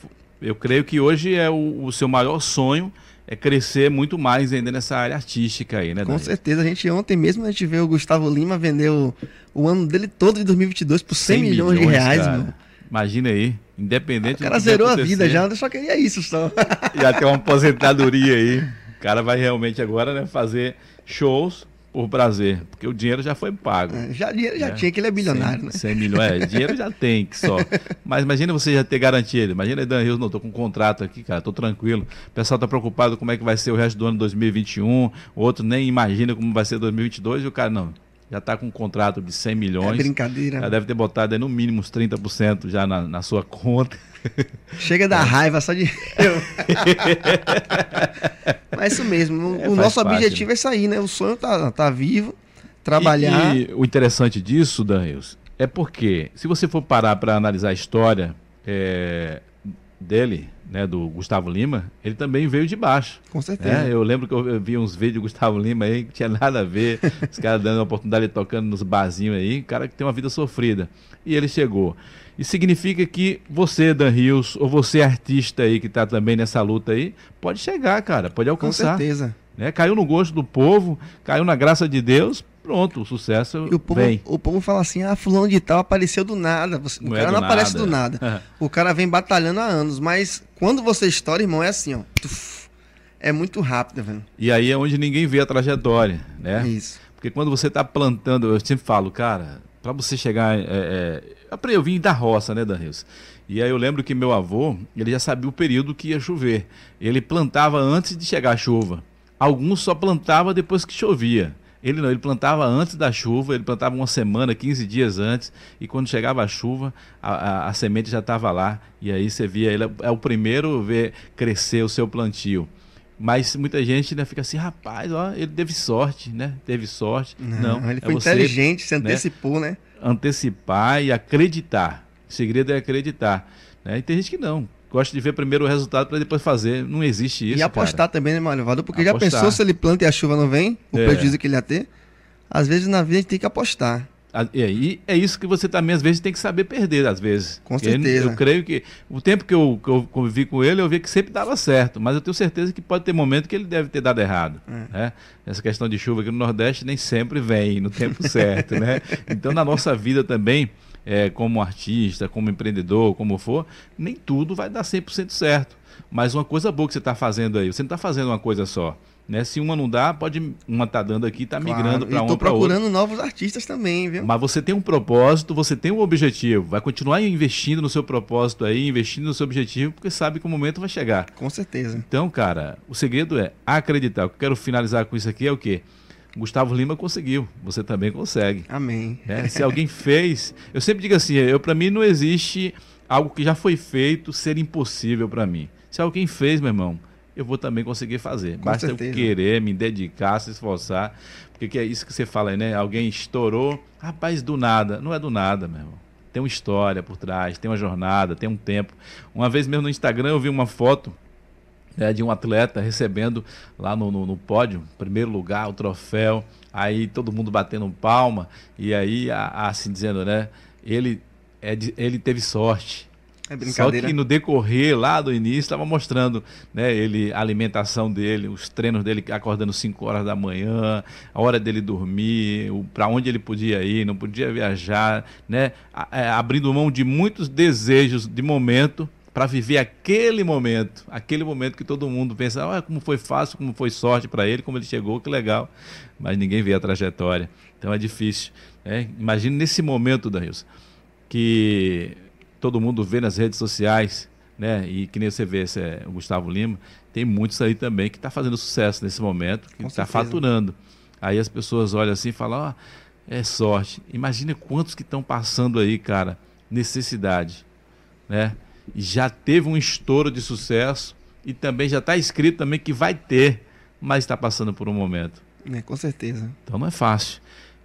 eu creio que hoje é o, o seu maior sonho é crescer muito mais ainda nessa área artística aí, né? Com certeza. A gente ontem mesmo a gente vê o Gustavo Lima vender o, ano dele todo de 2022 por 100, 100 milhões, milhões, de reais, mano. Imagina aí, independente O cara zerou a vida já, só queria isso só. Já tem uma aposentadoria aí. O cara vai realmente agora né, fazer shows por prazer, porque o dinheiro já foi pago. É, já dinheiro já, tinha, que ele é bilionário, 100, né? 100 milhões, é, dinheiro já tem que só. Mas imagina você já ter garantido. Imagina, Dan Rios, não, tô com um contrato aqui, cara, tô tranquilo. O pessoal tá preocupado como é que vai ser o resto do ano 2021, o outro nem imagina como vai ser 2022 e o cara, não, já está com um contrato de 100 milhões. É brincadeira. Já deve ter botado aí no mínimo uns 30% já na, na sua conta. Chega da raiva só de. Mas isso mesmo. É, o nosso parte, objetivo né? é sair, né? O sonho tá, tá vivo, trabalhar. E, e o interessante disso, Daniels, é porque se você for parar para analisar a história é, dele, né, do Gustavo Lima, ele também veio de baixo. Com certeza. Né? Eu lembro que eu vi uns vídeos do Gustavo Lima aí que tinha nada a ver, os caras dando a oportunidade de tocando nos barzinhos aí, cara que tem uma vida sofrida. E ele chegou. Isso significa que você, Dan Rios, ou você artista aí que está também nessa luta aí, pode chegar, cara, pode alcançar. Com certeza. Né? Caiu no gosto do povo, caiu na graça de Deus, pronto, o sucesso e o povo, vem. O povo fala assim, ah, fulano de tal apareceu do nada. Você, o é cara não nada. aparece do nada. o cara vem batalhando há anos, mas quando você estoura, irmão, é assim, ó. Tuf, é muito rápido, velho. E aí é onde ninguém vê a trajetória, né? Isso. Porque quando você está plantando, eu sempre falo, cara, para você chegar. É, é, eu vim da roça, né, Danils? E aí eu lembro que meu avô, ele já sabia o período que ia chover. Ele plantava antes de chegar a chuva. Alguns só plantava depois que chovia. Ele não, ele plantava antes da chuva, ele plantava uma semana, 15 dias antes, e quando chegava a chuva, a, a, a semente já estava lá, e aí você via, ele é o primeiro a ver crescer o seu plantio. Mas muita gente né, fica assim, rapaz, ó, ele teve sorte, né? Teve sorte. Não, não ele é foi você, inteligente, se né, antecipou, né? né? Antecipar e acreditar. O segredo é acreditar. Né? E tem gente que não. Gosta de ver primeiro o resultado para depois fazer. Não existe isso. E apostar cara. também, né, Malvado? Porque apostar. já pensou se ele planta e a chuva não vem? O é. prejuízo que ele ia ter? Às vezes na vida a gente tem que apostar. E é isso que você também, às vezes, tem que saber perder, às vezes. Com certeza. eu creio que o tempo que eu, que eu, convivi com ele, eu vi que sempre dava certo, mas eu tenho certeza que pode ter momento que ele deve ter dado errado. É. Né? Essa questão de chuva aqui no Nordeste nem sempre vem no tempo certo, né? Então, na nossa vida também, é, como artista, como empreendedor, como for, nem tudo vai dar 100% certo. Mas uma coisa boa que você está fazendo aí, você não está fazendo uma coisa só. Né? Se uma não dá, pode uma tá dando aqui, tá claro. migrando para uma para outra. procurando novos artistas também, viu? Mas você tem um propósito, você tem um objetivo, vai continuar investindo no seu propósito aí, investindo no seu objetivo, porque sabe que o momento vai chegar. Com certeza. Então, cara, o segredo é acreditar. O que eu quero finalizar com isso aqui é o quê? Gustavo Lima conseguiu, você também consegue. Amém. É, se alguém fez, eu sempre digo assim, eu para mim não existe algo que já foi feito ser impossível para mim. Se alguém fez, meu irmão, eu vou também conseguir fazer. Com Basta certeza. eu querer, me dedicar, se esforçar. Porque que é isso que você fala aí, né? Alguém estourou, rapaz, do nada. Não é do nada, meu irmão. Tem uma história por trás, tem uma jornada, tem um tempo. Uma vez mesmo no Instagram eu vi uma foto né, de um atleta recebendo lá no, no, no, pódio, primeiro lugar, o troféu, aí todo mundo batendo palma, e aí assim dizendo, né? Ele, é de, ele teve sorte, é Só que no decorrer lá do início estava mostrando, né, ele a alimentação dele, os treinos dele acordando 5 horas da manhã, a hora dele dormir, para onde ele podia ir, não podia viajar, né, é, abrindo mão de muitos desejos de momento para viver aquele momento, aquele momento que todo mundo pensa, ah, como foi fácil, como foi sorte para ele, como ele chegou, que legal, mas ninguém vê a trajetória, então é difícil. Né? Imagine nesse momento, Danielson, que todo mundo vê nas redes sociais, né? E que nem você vê esse, é, o Gustavo Lima, tem muitos aí também que está fazendo sucesso nesse momento, que está faturando. Aí as pessoas olham assim e falam, ó, oh, é sorte. Imagina quantos que estão passando aí, cara, necessidade, né? Já teve um estouro de sucesso e também já está escrito também que vai ter, mas está passando por um momento. É, com certeza. Então não é fácil.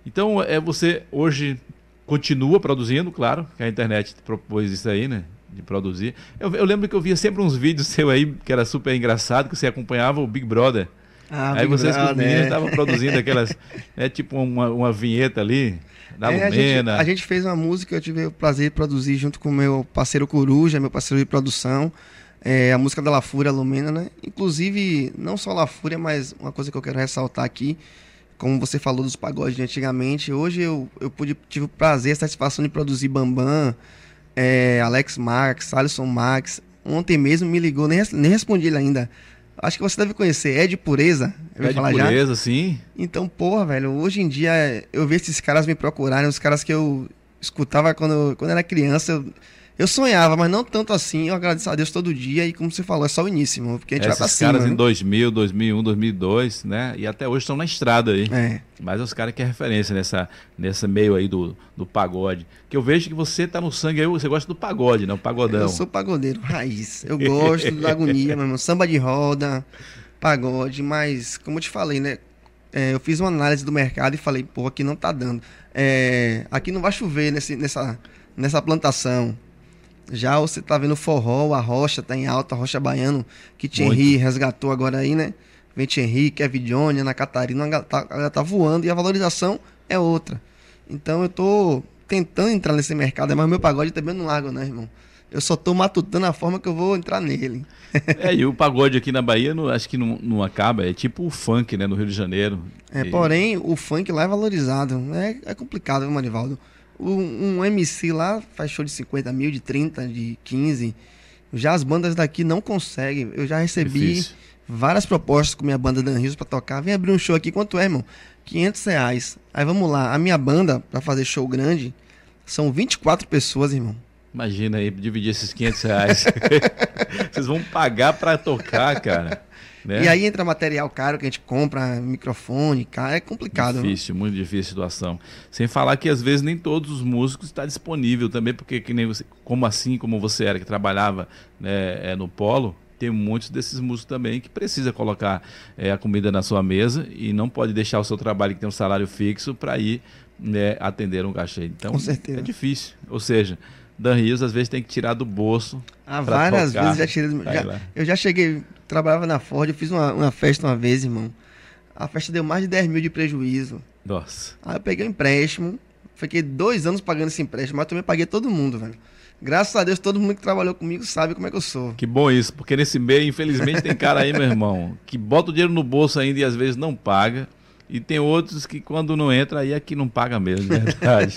Então é você hoje continua produzindo, claro, que a internet propôs isso aí, né? De produzir. Eu, eu, lembro que eu via sempre uns vídeos seu aí, que era super engraçado, que você acompanhava o Big Brother. Ah, aí Big vocês com os meninos é. estavam produzindo aquelas. É tipo uma, uma vinheta ali, da é, Lumena. A gente, a gente, fez uma música, eu tive o prazer de produzir junto com meu parceiro Coruja, meu parceiro de produção. É, a música da La Fúria, Lumena, né? Inclusive, não só La Fúria, mas uma coisa que eu quero ressaltar aqui como você falou dos pagodes de antigamente, hoje eu, eu pude, tive o prazer, a satisfação de produzir Bambam, é, Alex Marx, Alisson Max. Ontem mesmo me ligou, nem, nem respondi ele ainda. Acho que você deve conhecer, Ed Pureza. Eu Ed Pureza, já. sim. Então, porra, velho, hoje em dia eu vejo esses caras me procurarem, os caras que eu escutava quando, quando era criança. Eu, eu sonhava, mas não tanto assim. Eu agradeço a Deus todo dia e, como você falou, é só o início, porque a gente Esses vai pra cima. caras né? em 2000, 2001, 2002, né? E até hoje estão na estrada aí. É. Mas os caras que é referência nessa, nessa meio aí do, do pagode. Que eu vejo que você tá no sangue aí, você gosta do pagode, né? O pagodão. Eu sou pagodeiro, raiz. Eu gosto da agonia, meu irmão. Samba de roda, pagode, mas, como eu te falei, né? É, eu fiz uma análise do mercado e falei, pô, aqui não tá dando. É, aqui não vai chover nesse, nessa, nessa plantação. Já você tá vendo forró, a rocha tá em alta, a rocha baiano, que Thierry resgatou agora aí, né? Vem Thierry, Kevin Johnny, Ana Catarina, ela tá, ela tá voando e a valorização é outra. Então eu tô tentando entrar nesse mercado, mas meu pagode também não largo, né, irmão? Eu só tô matutando a forma que eu vou entrar nele. É, e o pagode aqui na Bahia, não, acho que não, não acaba. É tipo o funk, né, no Rio de Janeiro. É, E- porém, o funk lá é valorizado. É, é complicado, viu, Marivaldo? Um, um MC lá faz show de 50 mil, de 30, de 15. Já as bandas daqui não conseguem. Eu já recebi Difícil. várias propostas com minha banda Dan Rios pra tocar. Vem abrir um show aqui, quanto é, irmão? 500 reais. Aí vamos lá, a minha banda, pra fazer show grande, são 24 pessoas, irmão. Imagina aí, dividir esses 500 reais. Vocês vão pagar pra tocar, cara. Né? E aí entra material caro que a gente compra, microfone, cara, é complicado. viu? Difícil, muito difícil a situação. Sem falar que às vezes nem todos os músicos estão disponível também, porque que nem você, como assim, como você era que trabalhava né, é, no polo, tem muitos desses músicos também que precisa colocar é, a comida na sua mesa e não pode deixar o seu trabalho que tem um salário fixo para ir né, atender um cachê. Então Com certeza. é difícil. Ou seja, Dan Rios às vezes tem que tirar do bolso. Ah, várias tocar. vezes já tirei. já- eu já cheguei, trabalhava na Ford, eu fiz uma, uma festa uma vez, irmão. A festa deu mais de 10 mil de prejuízo. Nossa. Aí eu peguei um empréstimo, fiquei dois anos pagando esse empréstimo, mas também paguei todo mundo, velho. Graças a Deus, todo mundo que trabalhou comigo sabe como é que eu sou. Que bom isso, porque nesse meio, infelizmente, tem cara aí, meu irmão, que bota o dinheiro no bolso ainda e às vezes não paga. E tem outros que quando não entra, aí é que não paga mesmo, de verdade.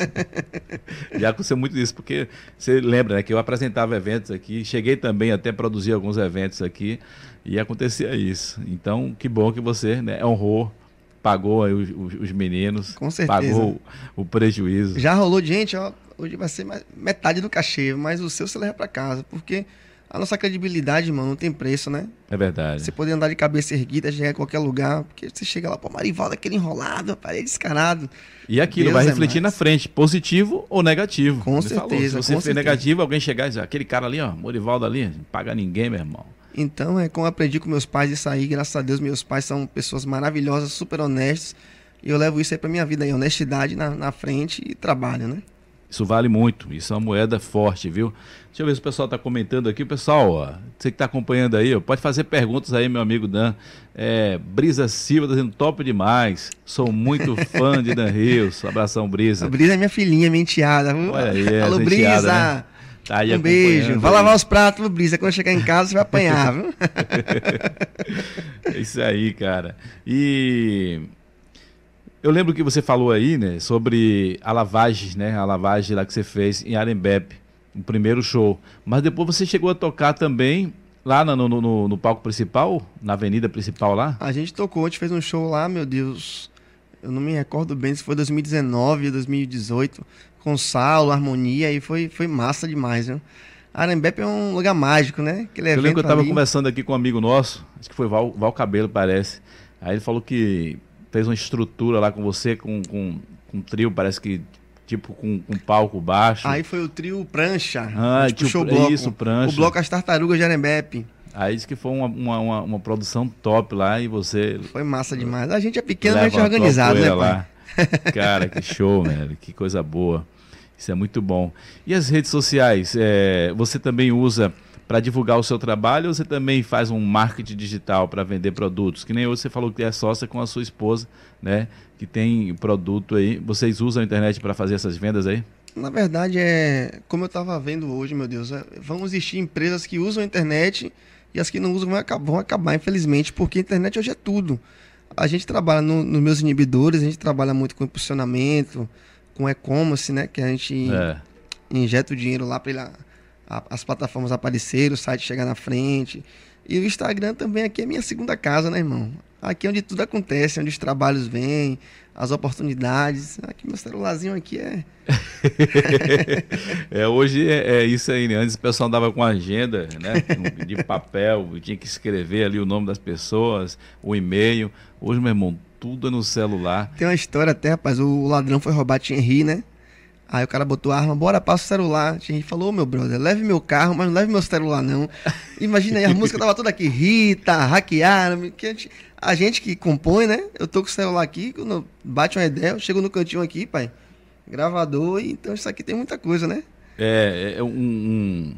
Já aconteceu muito isso, porque você lembra, né, que eu apresentava eventos aqui, cheguei também até a produzir alguns eventos aqui, e acontecia isso. Então, que bom que você né, honrou, pagou aí os, os- os meninos, Com certeza. pagou o prejuízo. Já rolou gente, ó, hoje vai ser mais- metade do cachê, mas o seu você leva pra casa, porque a nossa credibilidade, mano, não tem preço, né? É verdade. Você poder andar de cabeça erguida, chegar em qualquer lugar, porque você chega lá, pô, Marivaldo, aquele enrolado, parei descarado. E aquilo Deus vai é refletir na mais. frente, positivo ou negativo. Com Ele falou, certeza, Se você for certeza. negativo, alguém chegar e dizer, aquele cara ali, ó, Morivaldo ali, não paga ninguém, meu irmão. Então, é como eu aprendi com meus pais isso aí, graças a Deus, meus pais são pessoas maravilhosas, super honestos, e eu levo isso aí pra minha vida aí, honestidade na, na frente e trabalho, né? Isso vale muito, isso é uma moeda forte, viu? Deixa eu ver se o pessoal está comentando aqui. O pessoal, ó, você que está acompanhando aí, ó, pode fazer perguntas aí, meu amigo Dan. É, Brisa Silva tá dizendo top demais. Sou muito fã de Dan Rios. Abração, A Brisa. Brisa é minha filhinha, minha enteada. Olha aí, Alô, essa Brisa! enteada, né? Tá um beijo. Vai lavar os pratos, Brisa. Quando chegar em casa, você vai apanhar, viu? É isso aí, cara. E eu lembro que você falou aí, né, sobre a lavagem, né, a lavagem lá que você fez em Arembepe, o primeiro show. Mas depois você chegou a tocar também lá no, no, no- no palco principal, na avenida principal lá? A gente tocou, a gente fez um show lá, meu Deus. Eu não me recordo bem se foi 2019, 2018, com Saulo, Harmonia, e foi, foi massa demais, viu? Arembepe é um lugar mágico, né? Aquele Eu lembro que eu estava conversando aqui com um amigo nosso, acho que foi Val, Val Cabelo, parece. Aí ele falou que fez uma estrutura lá com você, com, com, com um trio, parece que tipo com, com palco baixo. Aí foi o trio Prancha. Ah, tio- puxou o bloco. isso, Prancha. O bloco As Tartarugas de Arembepe. Aí disse que foi uma, uma, uma, uma produção top lá e você Foi massa demais. A gente é pequeno, mas a gente é organizado, né, pai? lá. Cara, que show, velho. Que coisa boa. Isso é muito bom. E as redes sociais? é, você também usa para divulgar o seu trabalho ou você também faz um marketing digital para vender produtos? Que nem hoje você falou que é sócia com a sua esposa, né? Que tem produto aí. Vocês usam a internet para fazer essas vendas aí? Na verdade, é como eu tava vendo hoje, meu Deus, é, vão existir empresas que usam a internet e as que não usam vão acabar, vão acabar, infelizmente, porque a internet hoje é tudo. A gente trabalha no- nos meus inibidores, a gente trabalha muito com impulsionamento, com e-commerce, né? Que a gente É. injeta o dinheiro lá para as plataformas aparecerem, o site chegar na frente. E o Instagram também aqui é minha segunda casa, né, irmão? Aqui é onde tudo acontece, onde os trabalhos vêm, as oportunidades. Aqui meu celularzinho aqui é É, hoje é, é isso aí, né? Antes o pessoal andava com agenda, né? De papel, tinha que escrever ali o nome das pessoas, o e-mail. Hoje, meu irmão, tudo é no celular. Tem uma história até, rapaz. O ladrão foi roubar Thierry, né? Aí o cara botou a arma, bora, passa o celular. Thierry falou, ô meu brother, leve meu carro, mas não leve meu celular, não. Imagina aí, a música tava toda aqui, Rita, hackearam, que a, gente, a gente que compõe, né? Eu tô com o celular aqui, quando bate uma ideia, eu chego no cantinho aqui, pai, gravador, então isso aqui tem muita coisa, né? É, é um, um,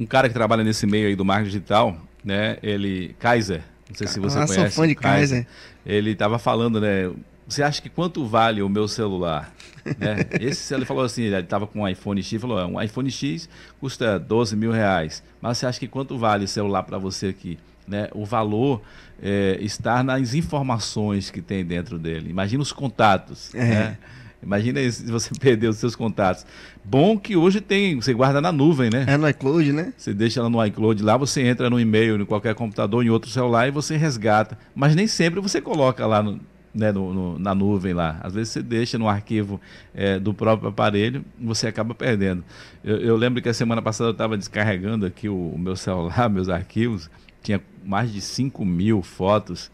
um cara que trabalha nesse meio aí do marketing digital, né? Ele, Kaiser, não sei se você ah, sou conhece. fã de o Kaiser. Ele estava falando, né? Você acha que quanto vale o meu celular? né? Esse ele falou assim, ele estava com um iPhone X, falou, um iPhone X custa 12 mil reais. Mas você acha que quanto vale o celular para você aqui? Né? O valor é, está nas informações que tem dentro dele. Imagina os contatos. É. Né? Imagina se você perder os seus contatos. Bom que hoje tem, você guarda na nuvem, né? É no iCloud, né? Você deixa ela no iCloud lá, você entra no e-mail, em qualquer computador, em outro celular e você resgata. Mas nem sempre você coloca lá no, né, no, no, na nuvem lá. Às vezes você deixa no arquivo é, do próprio aparelho você acaba perdendo. Eu, eu, lembro que a semana passada eu estava descarregando aqui o, o, meu celular, meus arquivos, tinha mais de 5 mil fotos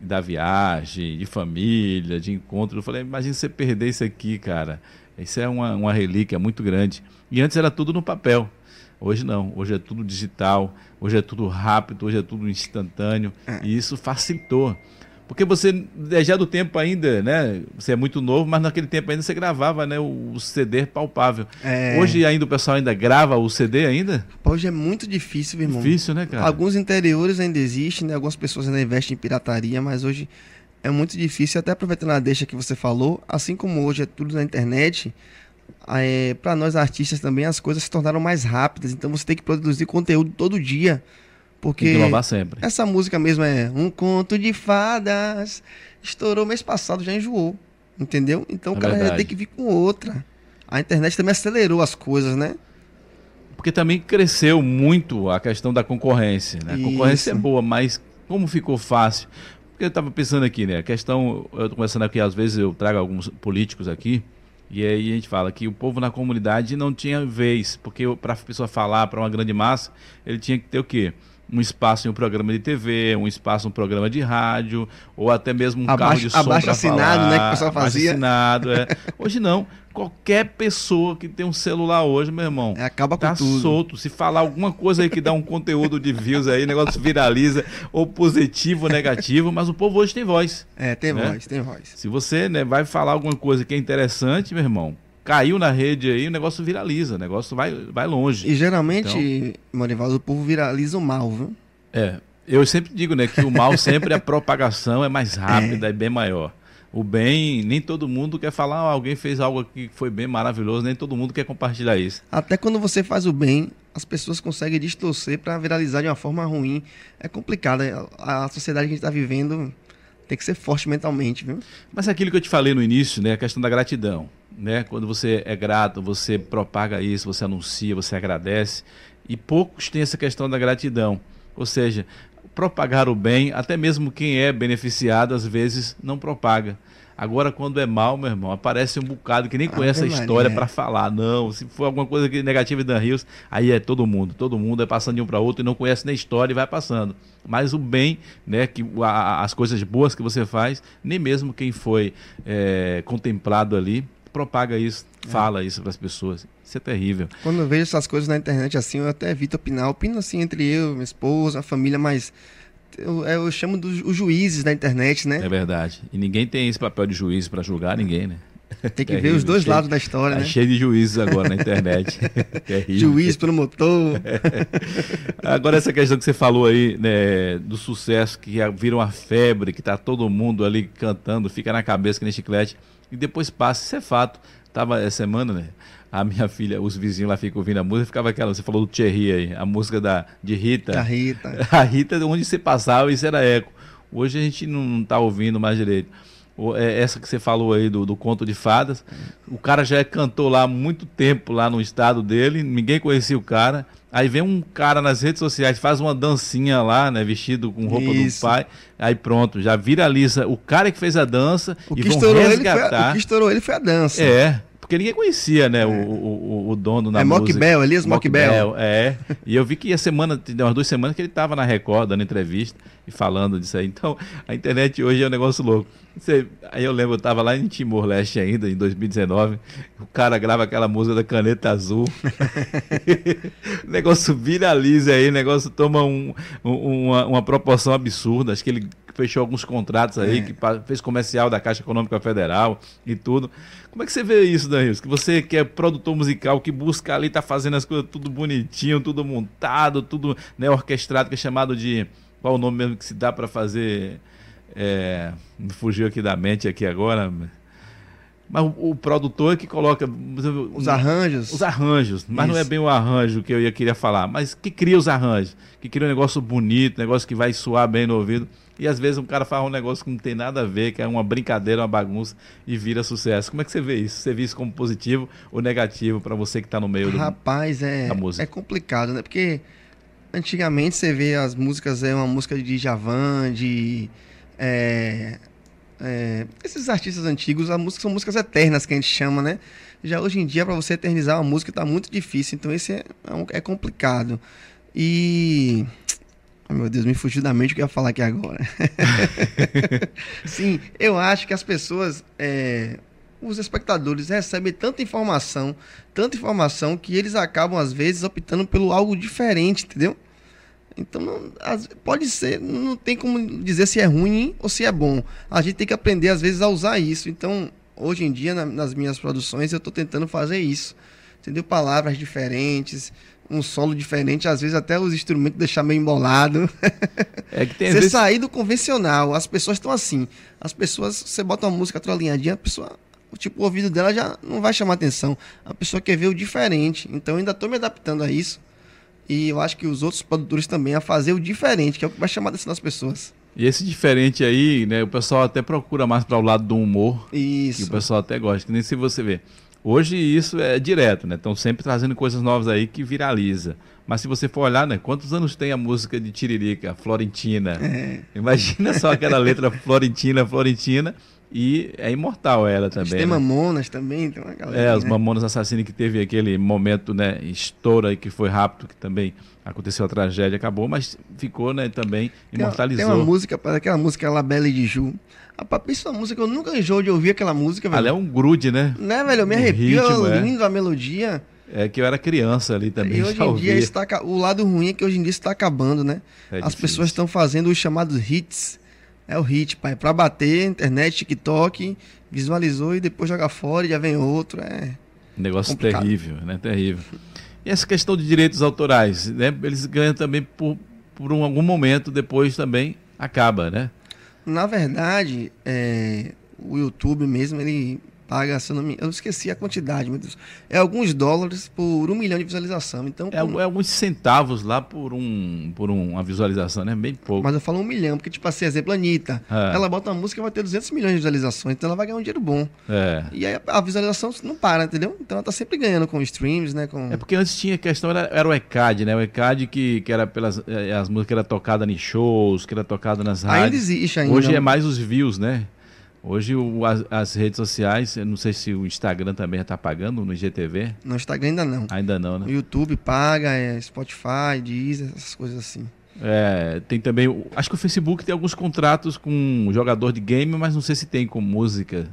da viagem, de família, de encontro. Eu falei, imagina você perder isso aqui, cara. Isso é uma, uma relíquia muito grande. E antes era tudo no papel. Hoje não, hoje é tudo digital, hoje é tudo rápido, hoje é tudo instantâneo. É. E isso facilitou. Porque você, é já do tempo ainda, né? Você é muito novo, mas naquele tempo ainda você gravava, né? O, CD palpável. É... Hoje ainda o pessoal ainda grava o CD ainda? Hoje é muito difícil, meu irmão. Difícil, né, cara? Alguns interiores ainda existem, né? Algumas pessoas ainda investem em pirataria, mas hoje é muito difícil. Até aproveitando a deixa que você falou, assim como hoje é tudo na internet, é, para nós artistas também as coisas se tornaram mais rápidas. Então você tem que produzir conteúdo todo dia. Porque inovar sempre. essa música mesmo é um conto de fadas. Estourou mês passado, já enjoou. Entendeu? Então é o cara verdade. tem que vir com outra. A internet também acelerou as coisas, né? Porque também cresceu muito a questão da concorrência. Né? A concorrência é boa, mas como ficou fácil? Porque eu estava pensando aqui, né? A questão, eu estou começando aqui, às vezes eu trago alguns políticos aqui, e aí a gente fala que o povo na comunidade não tinha vez, porque para a pessoa falar para uma grande massa, ele tinha que ter o quê? Um espaço em um programa de TV, um espaço em um programa de rádio, ou até mesmo um abaixo, carro de som Abaixo assinado, falar, né, que o pessoal fazia. assinado, é. Hoje não. Qualquer pessoa que tem um celular hoje, meu irmão, é, acaba tá tudo. solto. Se falar alguma coisa aí que dá um conteúdo de views aí, o negócio viraliza, ou positivo ou negativo, mas o povo hoje tem voz. É, tem né? voz, tem voz. Se você né, vai falar alguma coisa que é interessante, meu irmão, caiu na rede aí, o negócio viraliza, o negócio vai, vai longe. E geralmente, então, Morivaldo, o povo viraliza o mal, viu? É. Eu sempre digo, né, que o mal sempre a propagação é mais rápida é. e bem maior. O bem, nem todo mundo quer falar, oh, alguém fez algo aqui que foi bem maravilhoso, nem todo mundo quer compartilhar isso. Até quando você faz o bem, as pessoas conseguem distorcer para viralizar de uma forma ruim. É complicado. A sociedade que a gente está vivendo tem que ser forte mentalmente, viu? Mas é aquilo que eu te falei no início, né, a questão da gratidão né? Quando você é grato, você propaga isso, você anuncia, você agradece. E poucos têm essa questão da gratidão. Ou seja, propagar o bem, até mesmo quem é beneficiado, às vezes não propaga. Agora, quando é mal, meu irmão, aparece um bocado que nem conhece a história para falar. Não, se for alguma coisa negativa Dan Rios, aí é todo mundo. Todo mundo é passando de um para outro e não conhece nem a história e vai passando. Mas o bem, né, que, a, as coisas boas que você faz, nem mesmo quem foi é, contemplado ali propaga isso, é. fala isso para as pessoas. Isso é terrível. Quando eu vejo essas coisas na internet assim, eu até evito opinar. Opino assim entre eu, minha esposa, a família, mas eu, eu chamo dos juízes da internet, né? É verdade. E ninguém tem esse papel de juiz para julgar ninguém, né? Tem que terrível, ver os dois cheio, lados da história, tá né? Cheio de juízes agora na internet. Juiz, promotor. agora essa questão que você falou aí, né, do sucesso que vira uma febre, que tá todo mundo ali cantando, fica na cabeça que nem chiclete e depois passa. Isso é fato. Tava essa semana, né? A minha filha, os vizinhos lá ficam ouvindo a música, ficava aquela, você falou do Thierry aí, a música da, de Rita. A Rita. A Rita, onde você passava, isso era eco. Hoje a gente não está ouvindo mais direito. É, essa que você falou aí do, do conto de fadas. O cara já é cantor lá há muito tempo, lá no estado dele, ninguém conhecia o cara. Aí vem um cara nas redes sociais, faz uma dancinha lá, né? Vestido com roupa Isso. do pai. Aí pronto, já viraliza o cara que fez a dança o e que vão resgatar. A, o que estourou ele foi a dança. É, porque ninguém conhecia, né, é. o, o, o, dono na é música. Mock Bell, Elias Mock, Bell. É, e eu vi que a semana, umas duas semanas que ele estava na Record dando entrevista e falando disso aí. Então, a internet hoje é um negócio louco. Você, aí eu lembro, eu estava lá em Timor-Leste ainda, em 2019, o cara grava aquela música da caneta azul. o negócio viraliza aí, o negócio toma um, um, uma, uma proporção absurda. Acho que ele fechou alguns contratos aí, é. que fez comercial da Caixa Econômica Federal e tudo. Como é que você vê isso, Danilo? Que você que é produtor musical, que busca ali, tá fazendo as coisas tudo bonitinho, tudo montado, tudo né, orquestrado, que é chamado de. Qual o nome mesmo que se dá para fazer? É, me fugiu aqui da mente aqui agora. Mas o, o produtor é que coloca os arranjos. Os arranjos, mas Isso. não é bem o arranjo que eu ia queria falar, mas que cria os arranjos, que cria um negócio bonito, um negócio que vai soar bem no ouvido. E às vezes um cara faz um negócio que não tem nada a ver, que é uma brincadeira, uma bagunça e vira sucesso. Como é que você vê isso? Você vê isso como positivo ou negativo para você que está no meio do, Rapaz, é, da música? É complicado, né? Porque antigamente você vê as músicas, é uma música de Javan, de. É, é, esses artistas antigos, as músicas são músicas eternas que a gente chama, né? Já hoje em dia, para você eternizar uma música, está muito difícil. Então, esse é, é, é complicado. E. Meu Deus, me fugiu da mente o que eu ia falar aqui agora. Sim, eu acho que as pessoas. É, os espectadores recebem tanta informação, tanta informação, que eles acabam, às vezes, optando pelo algo diferente, entendeu? Então, não, pode ser, não tem como dizer se é ruim ou se é bom. A gente tem que aprender, às vezes, a usar isso. Então, hoje em dia, na, nas minhas produções, eu estou tentando fazer isso. Entendeu? Palavras diferentes, um solo diferente, às vezes até os instrumentos deixar meio embolado. É que tem Você vezes... sair do convencional, as pessoas estão assim. As pessoas, você bota uma música alinhadinha, a pessoa, tipo, o ouvido dela já não vai chamar atenção. A pessoa quer ver o diferente. Então, eu ainda estou me adaptando a isso. E eu acho que os outros produtores também a fazer o diferente, que é o que vai chamar atenção das pessoas. E esse diferente aí, né, o pessoal até procura mais para o lado do humor. Isso. Que o pessoal até gosta, que nem se você vê. Hoje isso é direto, né? Estão sempre trazendo coisas novas aí que viraliza. Mas se você for olhar, né? Quantos anos tem a música de Tiririca, Florentina? É. Imagina só aquela letra Florentina, Florentina. E é imortal ela também. Tem né? Mamonas também, tem uma galera. É, os né? Mamonas Assassinos que teve aquele momento, né, estouro aí que foi rápido, que também aconteceu a tragédia, acabou, mas ficou, né, também imortalizou. Tem uma, música, aquela música La Belle de Ju. Rapaz, isso é uma música, eu nunca enjoo de ouvir aquela música, velho. Ela é um grude, né? Né, velho? Eu me arrepio, ritmo, é lindo é. a melodia. É que eu era criança ali também. E hoje em dia está, o lado ruim é que hoje em dia está acabando, né? É As difícil. pessoas estão fazendo os chamados hits é o hit, pai. Pra bater, internet, TikTok, visualizou e depois joga fora e já vem outro. É. Negócio complicado. terrível, né? Terrível. E essa questão de direitos autorais, né? Eles ganham também por, por um, algum momento, depois também acaba, né? Na verdade, é, o YouTube mesmo, ele paga, se eu não me... Eu esqueci a quantidade, meu Deus. É alguns dólares por um milhão de visualização. Então, é, por... é alguns centavos lá por, um, por uma visualização, né? Bem pouco. Mas eu falo um milhão, porque, tipo assim, exemplo, a Anitta. É. Ela bota uma música e vai ter 200 milhões de visualizações, então ela vai ganhar um dinheiro bom. É. E aí a visualização não para, entendeu? Então ela tá sempre ganhando com streams, né? Com... É porque antes tinha questão, era, era o ECAD, né? O ECAD que, que era pelas eh, as músicas que era tocada em shows, que era tocada nas rádios. Ainda existe ainda. Hoje é mais os views, né? Hoje o, as, as, redes sociais, eu não sei se o Instagram também está pagando no IGTV. No Instagram ainda não. Ainda não, né? O YouTube paga, é Spotify, Deezer, essas coisas assim. É, tem também. Acho que o Facebook tem alguns contratos com jogador de game, mas não sei se tem com música.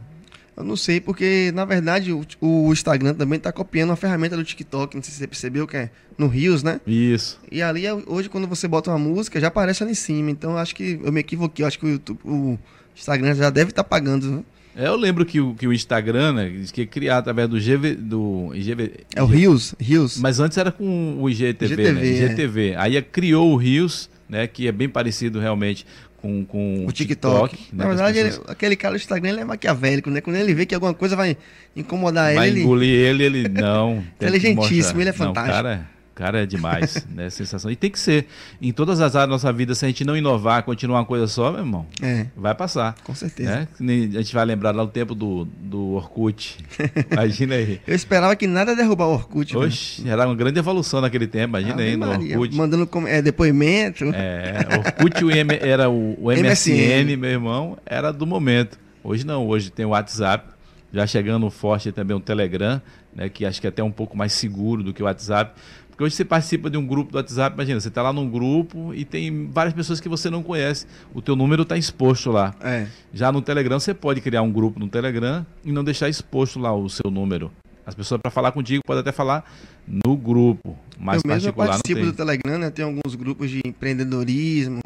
Eu não sei, porque na verdade o, o Instagram também está copiando a ferramenta do TikTok. Não sei se você percebeu que é no Rios, né? Isso. E ali, hoje, quando você bota uma música, já aparece ali em cima. Então acho que eu me equivoquei. Acho que o YouTube. O, Instagram já deve estar tá pagando. Né? É, eu lembro que o, que o Instagram, né, que é criado através do GV, do IGV, É o Rios, Rios. Mas antes era com o IGTV, IGTV né? IGTV. É. Aí criou o Rios, né, que é bem parecido realmente com, com o TikTok. TikTok né, Na verdade, pessoas... ele, aquele cara do Instagram ele é maquiavélico, né? Quando ele vê que alguma coisa vai incomodar vai ele. Vai engolir ele, ele não. Inteligentíssimo, ele é fantástico. Não, cara, Cara, é demais, né? Sensação. E tem que ser. Em todas as áreas da nossa vida, se a gente não inovar, continuar uma coisa só, meu irmão, é. vai passar. Com certeza. Né? A gente vai lembrar lá o tempo do, do Orkut. Imagina aí. Eu esperava que nada derrubar o Orkut. Oxe, era uma grande evolução naquele tempo, imagina aí no Maria. Orkut. Mandando é, depoimento. É, Orkut o M, era o, o MSN, MSN, meu irmão, era do momento. Hoje não, hoje tem o WhatsApp, já chegando forte também o Telegram, né, que acho que é até um pouco mais seguro do que o WhatsApp. Porque hoje você participa de um grupo do WhatsApp, imagina, você está lá num grupo e tem várias pessoas que você não conhece. O teu número está exposto lá. É. Já no Telegram, você pode criar um grupo no Telegram e não deixar exposto lá o seu número. As pessoas para falar contigo podem até falar no grupo, mais eu particular. Eu participo do Telegram, né? Tem alguns grupos de empreendedorismo,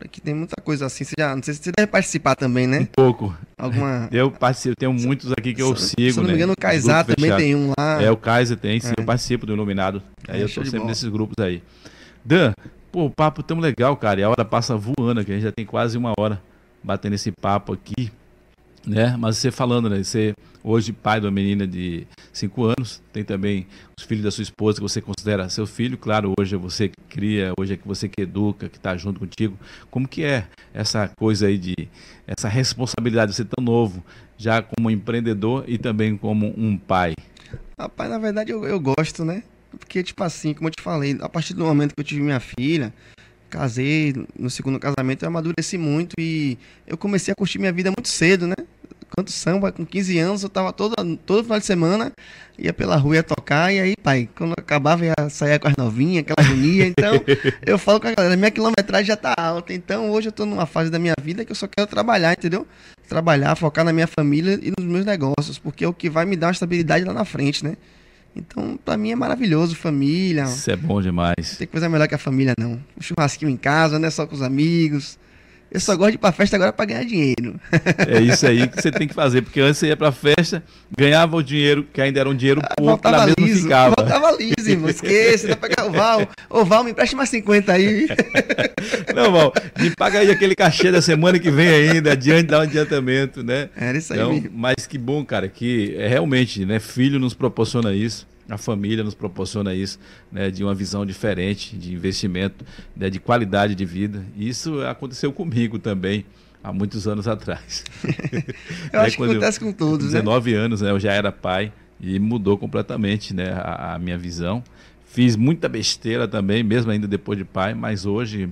Aqui tem muita coisa assim. Você já, não sei se você deve participar também, né? Um pouco. Alguma... Eu participo, tenho muitos aqui que eu se, sigo. Se não me engano, né? o Kaysar também fechado. tem um lá. É, o Kaiser tem, sim. É. Eu participo do Iluminado. Aí é, eu tô sempre nesses grupos aí. Dan, pô, o papo tão legal, cara. E a hora passa voando aqui. A gente já tem quase uma hora. batendo esse papo aqui, né? Mas você falando, né? Você hoje pai de uma menina de 5 anos, tem também os filhos da sua esposa que você considera seu filho, claro, hoje é você que cria, hoje é que você que educa, que está junto contigo. Como que é essa coisa aí de essa responsabilidade de ser tão novo, já como empreendedor e também como um pai? Rapaz, na verdade eu, eu gosto, né? Porque, tipo assim, como eu te falei, a partir do momento que eu tive minha filha, casei, no segundo casamento eu amadureci muito e eu comecei a curtir minha vida muito cedo, né? Canto samba, com 15 anos eu tava todo, todo final de semana, ia pela rua, ia tocar, e aí, pai, quando acabava ia sair com as novinhas, aquela agonia, então eu falo com a galera, minha quilometragem já tá alta, então hoje eu tô numa fase da minha vida que eu só quero trabalhar, entendeu? Trabalhar, focar na minha família e nos meus negócios, porque é o que vai me dar uma estabilidade lá na frente, né? Então, pra mim é maravilhoso, família. Isso é bom demais. Não tem coisa melhor que a família, não. Um churrasquinho em casa, não é só com os amigos. Eu só gosto de ir pra festa agora para ganhar dinheiro. É isso aí que você tem que fazer, porque antes você ia pra festa, ganhava o dinheiro, que ainda era um dinheiro ah, pouco, mesmo liso, ficava. Voltava liso, irmão. Esqueça, dá pra pegar o Val. Ô Val, me empreste mais 50 aí. Não, Val, me paga aí aquele cachê da semana que vem ainda, adiante, dá um adiantamento, né? Era isso aí então. Mas que bom, cara, que é, realmente, né, filho nos proporciona isso a família nos proporciona isso, né, de uma visão diferente de investimento, né, de qualidade de vida. E isso aconteceu comigo também há muitos anos atrás. eu acho que acontece com todos, 19 né? anos, né, eu já era pai e mudou completamente, né, a, a minha visão. Fiz muita besteira também, mesmo ainda depois de pai, mas hoje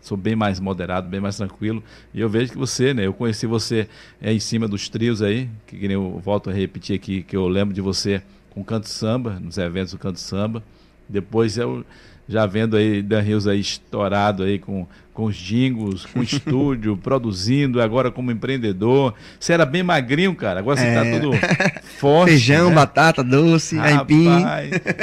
sou bem mais moderado, bem mais tranquilo. E eu vejo que você, né? Eu conheci você é, em cima dos trios aí, que, que eu volto a repetir aqui, que eu lembro de você com canto samba, nos eventos do canto samba. Depois eu já vendo aí Dan Rios aí estourado aí com, com os jingles, com estúdio, produzindo, agora como empreendedor. Você era bem magrinho, cara. Agora você tá é. tá tudo forte. Feijão, né? batata, doce, aipim.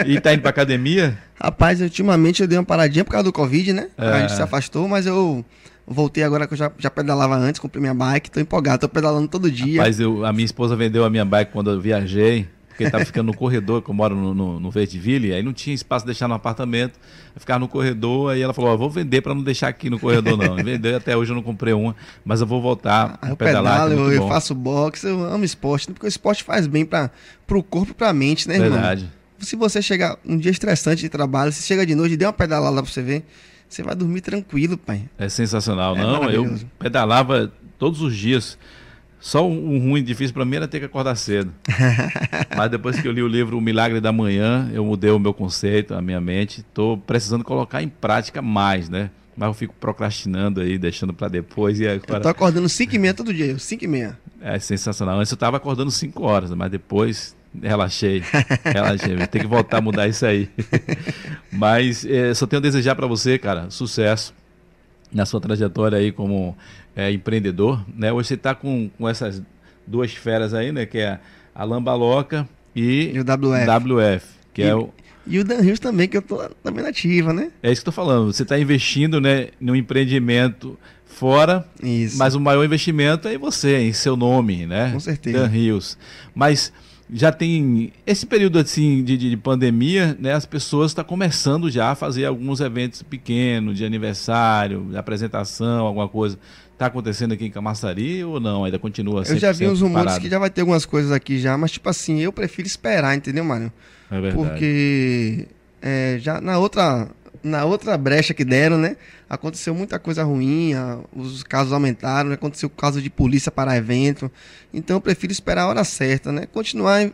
E tá indo pra academia? Rapaz, ultimamente eu dei uma paradinha por causa do Covid, né? É. A gente se afastou, mas eu voltei agora que eu já, já pedalava antes, comprei minha bike, tô empolgado, tô pedalando todo dia. Eu, a minha esposa vendeu a minha bike quando eu viajei porque estava ficando no corredor, que eu moro no, no, no Verdeville, aí não tinha espaço de deixar no apartamento, eu ficava no corredor, aí ela falou, ó, vou vender para não deixar aqui no corredor não, vendeu até hoje eu não comprei uma, mas eu vou voltar ah, a pedalar. Pedalo, é eu, eu, faço boxe, eu amo esporte, porque o esporte faz bem para o corpo e para a mente, né, irmão? Verdade. Se você chegar um dia estressante de trabalho, se chega de noite e der uma pedalada para você ver, você vai dormir tranquilo, pai. É sensacional, é não? Eu pedalava todos os dias. Só um ruim difícil para mim era ter que acordar cedo. Mas depois que eu li o livro O Milagre da Manhã, eu mudei o meu conceito, a minha mente. Estou precisando colocar em prática mais, né? Mas eu fico procrastinando aí, deixando para depois. E agora... Eu tô acordando 5 e meia todo dia, 5 e meia. É sensacional. Antes eu estava acordando 5 horas, mas depois relaxei. Relaxei. Tem que voltar a mudar isso aí. mas é, só tenho a desejar para você, cara, sucesso na sua trajetória aí como é, empreendedor, né? Hoje você está com, com essas duas feras aí, né? Que é a Lambaloca e, e o WF. WF que e, é o... E o Dan Rios também, que eu tô também nativa, né? É isso que eu tô falando. Você está investindo né, no empreendimento fora, isso. mas o maior investimento é em você, em seu nome, né? Com certeza. Dan Rios. Mas já tem esse período assim de, de pandemia, né? As pessoas estão tá começando já a fazer alguns eventos pequenos de aniversário, de apresentação, alguma coisa. Está acontecendo aqui em Camaçari ou não? Ainda continua Eu já vi uns rumores que já vai ter algumas coisas aqui já, mas tipo assim, eu prefiro esperar, entendeu, Mário? É verdade. Porque é, já na outra na outra brecha que deram, né? Aconteceu muita coisa ruim, os casos aumentaram, né? aconteceu caso de polícia para evento. Então eu prefiro esperar a hora certa, né? Continuar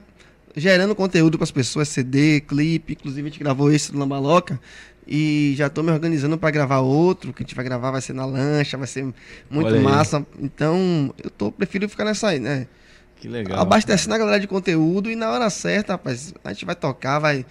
gerando conteúdo para as pessoas, CD, clipe, inclusive a gente gravou esse do Lambaloca e já estou me organizando para gravar outro, que a gente vai gravar vai ser na lancha, vai ser muito massa. Então, eu tô prefiro ficar nessa aí, né? Que legal. Abastecendo a galera de conteúdo e na hora certa, rapaz, a gente vai tocar, vai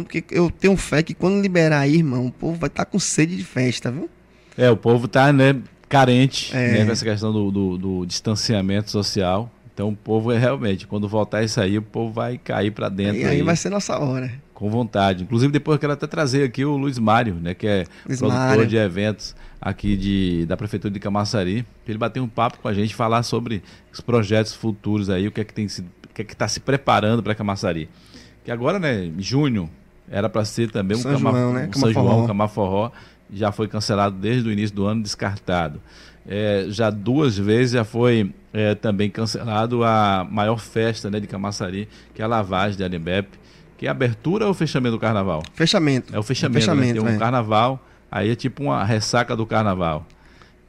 porque eu tenho fé que quando liberar aí, irmão, o povo vai estar tá com sede de festa, viu? É, o povo tá, né, carente é. né, nessa questão do, do, do, distanciamento social. Então o povo é realmente, quando voltar isso aí, o povo vai cair para dentro. E aí, aí, vai ser nossa hora. Com vontade. Inclusive, depois eu quero até trazer aqui o Luiz Mário, né, que é Luiz produtor Mário. de eventos aqui de, da Prefeitura de Camaçari, ele bater um papo com a gente, falar sobre os projetos futuros aí, o que é que tem se, o que é que está se preparando para Camaçari. Que agora, né, junho, era para ser também um, São Cama, João, né? um São João, Camaforró. já foi cancelado desde o início do ano, descartado. É, já duas vezes já foi é, também cancelado a maior festa né, de Camaçari, que é a lavagem de Alimbepe, que é a abertura ou fechamento do carnaval? Fechamento. É o fechamento, é fechamento né? tem um é. carnaval, aí é tipo uma ressaca do carnaval.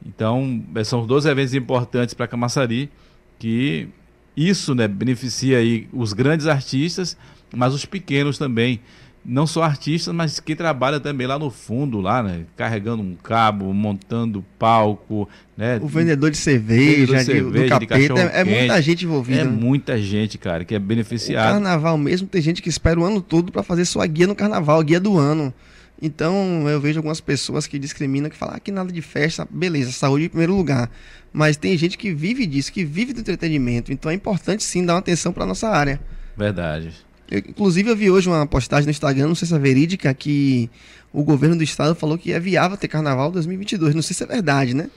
Então, é, são dois eventos importantes para Camaçari, que isso né, beneficia aí os grandes artistas, mas os pequenos também. Não só artistas, mas que trabalha também lá no fundo, lá, né? Carregando um cabo, montando palco, né? O vendedor de cerveja, Vendedor de cerveja, do de capeta, é, é muita gente envolvida. É né? muita gente, cara, que é O beneficiado. carnaval mesmo, tem gente que espera o ano todo para fazer sua guia no carnaval, guia do ano. Então eu vejo algumas pessoas que discriminam, que falam ah, que nada de festa, beleza, saúde em primeiro lugar. Mas tem gente que vive disso, que vive do entretenimento. Então é importante sim dar uma atenção para nossa área. Verdade. Eu, inclusive eu vi hoje uma postagem no Instagram, não sei se é verídica, que o governo do estado falou que é viável ter carnaval 2022. Não sei se é verdade, né?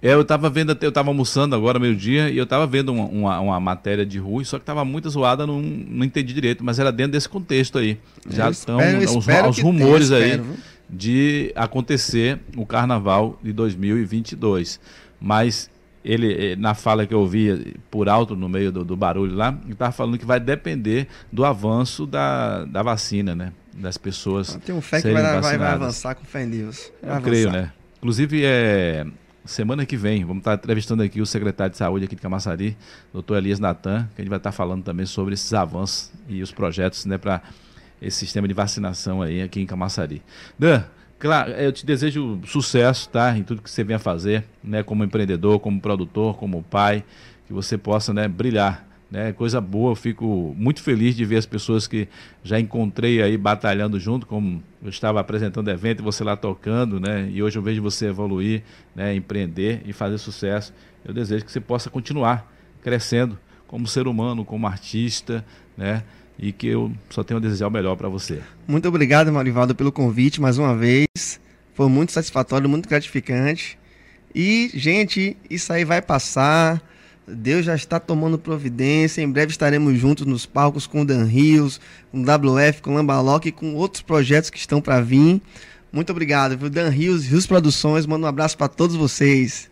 É, eu tava vendo, eu tava almoçando agora, meio-dia, e eu tava vendo uma, uma, uma matéria de rua, só que tava muito zoada, não, não entendi direito, mas era dentro desse contexto aí. Já Eu estão espero- os, rumores tenha, aí espero, de acontecer o carnaval de 2022. Mas ele, eh, na fala que eu ouvi por alto no meio do, do barulho lá, ele tava falando que vai depender do avanço da, da vacina, né? Das pessoas. Tem um fé que vai, vai, vai avançar com fé em Deus. Vai Eu creio, avançar. né? Inclusive, é, semana que vem, vamos estar entrevistando aqui o secretário de saúde aqui de Camaçari, doutor Elias Natan, que a gente vai estar falando também sobre esses avanços e os projetos né, para esse sistema de vacinação aí aqui em Camaçari. Dan, claro, eu te desejo sucesso, tá? Em tudo que você venha fazer, né? Como empreendedor, como produtor, como pai, que você possa né, brilhar. Né, coisa boa, eu fico muito feliz de ver as pessoas que já encontrei aí batalhando junto, como eu estava apresentando evento e você lá tocando, né? E hoje eu vejo você evoluir, né, empreender e fazer sucesso. Eu desejo que você possa continuar crescendo como ser humano, como artista, né? E que eu só tenho a desejar o melhor para você. Muito obrigado, Marivaldo, pelo convite mais uma vez. Foi muito satisfatório, muito gratificante. E, gente, isso aí vai passar. Deus já está tomando providência. Em breve estaremos juntos nos palcos com o Dan Rios, com o WF, com o Lambalock e com outros projetos que estão para vir. Muito obrigado, viu? Dan Rios, Rios Produções. Manda um abraço para todos vocês.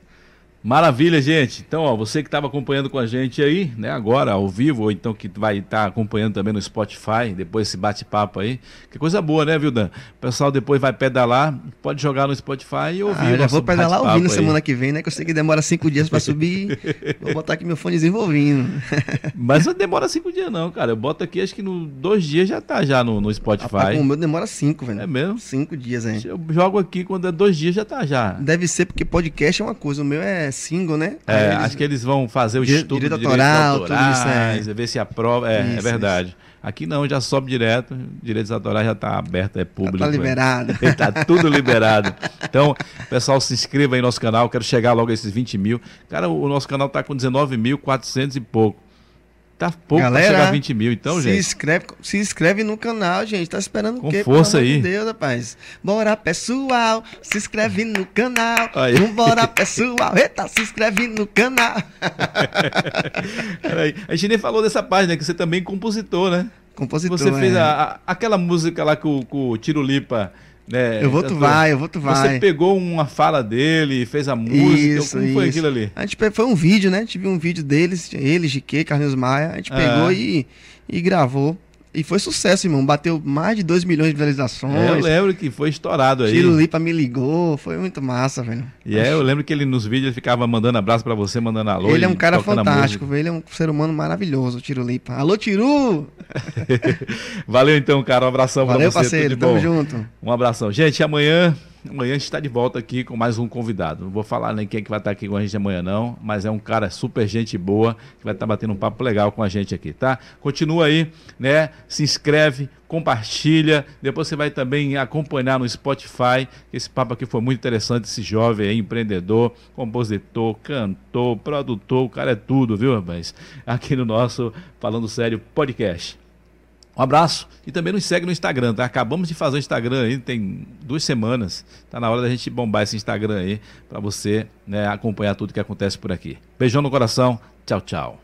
Maravilha, gente. Então, ó, você que estava acompanhando com a gente aí, né, agora ao vivo, ou então que vai estar acompanhando também no Spotify, depois esse bate-papo aí. Que coisa boa, né, viu, Dan? O pessoal depois vai pedalar, pode jogar no Spotify e ouvir. Ah, já vou pedalar ouvindo aí. semana que vem, né? Que eu sei que demora cinco dias para subir. vou botar aqui meu fonezinho ouvindo. Mas não demora cinco dias, não, cara. Eu boto aqui, acho que no dois dias já tá já no, no Rapaz, Spotify. o meu demora cinco, velho. É mesmo? Cinco dias, hein? Eu jogo aqui quando é dois dias já tá já. Deve ser porque podcast é uma coisa, o meu é single, né? É, eles- acho que eles vão fazer o estudo direito de autoral, direitos tudo isso, é. autorais, ver se aprova. É, é Isso, verdade. Aqui não, já sobe direto, direitos autorais já está aberto, é público. tá é. liberado. tá tudo liberado. Então, pessoal, se inscreva aí no nosso canal, quero chegar logo a esses 20 mil. Cara, o, nosso canal tá com 19.400 e pouco. Tá pouco Galera, pra chegar a 20 mil, então, se gente. Inscreve, se inscreve no canal, gente. Tá esperando Com o quê? força aí. De Deus, rapaz. Bora, pessoal. Se inscreve no canal. Aí. Vambora, pessoal. Eita, se inscreve no canal. Peraí, A gente nem falou dessa página, que você também é compositor, né? Compositor. Você fez é. a- a- aquela música lá com, com o Tiro Lipa. Né, Eu vou, tu vai, eu vou, tu Você vai. pegou uma fala dele, fez a música. Isso, Como foi isso. aquilo ali? A gente foi um vídeo, né? Tive um vídeo deles, ele, GQ, Carlinhos Maia. A gente Ah. pegou e, e gravou. E foi sucesso, irmão. Bateu mais de 2 milhões de visualizações. É, eu lembro que foi estourado aí. Lipa me ligou, foi muito massa, velho. E é, eu lembro que ele nos vídeos ele ficava mandando abraço pra você, mandando alô. ele é um cara fantástico, velho. Ele é um ser humano maravilhoso, o Tiro Lipa. Alô, Tiru! Valeu então, cara. Um abração Valeu, pra você. parceiro. tudo de Tamo junto. Um abração. Gente, amanhã, amanhã a gente está de volta aqui com mais um convidado. Não vou falar nem quem é que vai estar aqui com a gente amanhã, não, mas é um cara super gente boa que vai estar batendo um papo legal com a gente aqui, tá? Continua aí, né? Se inscreve, compartilha. Depois você vai também acompanhar no Spotify. Esse papo aqui foi muito interessante. Esse jovem aí, empreendedor, compositor, cantor, produtor, o cara é tudo, viu, rapaz? Aqui no nosso Falando Sério podcast. Um abraço e também nos segue no Instagram, tá? Acabamos de fazer o Instagram aí, tem duas semanas. Tá na hora da gente bombar esse Instagram aí para você né, acompanhar tudo que acontece por aqui. Beijão no coração, tchau, tchau.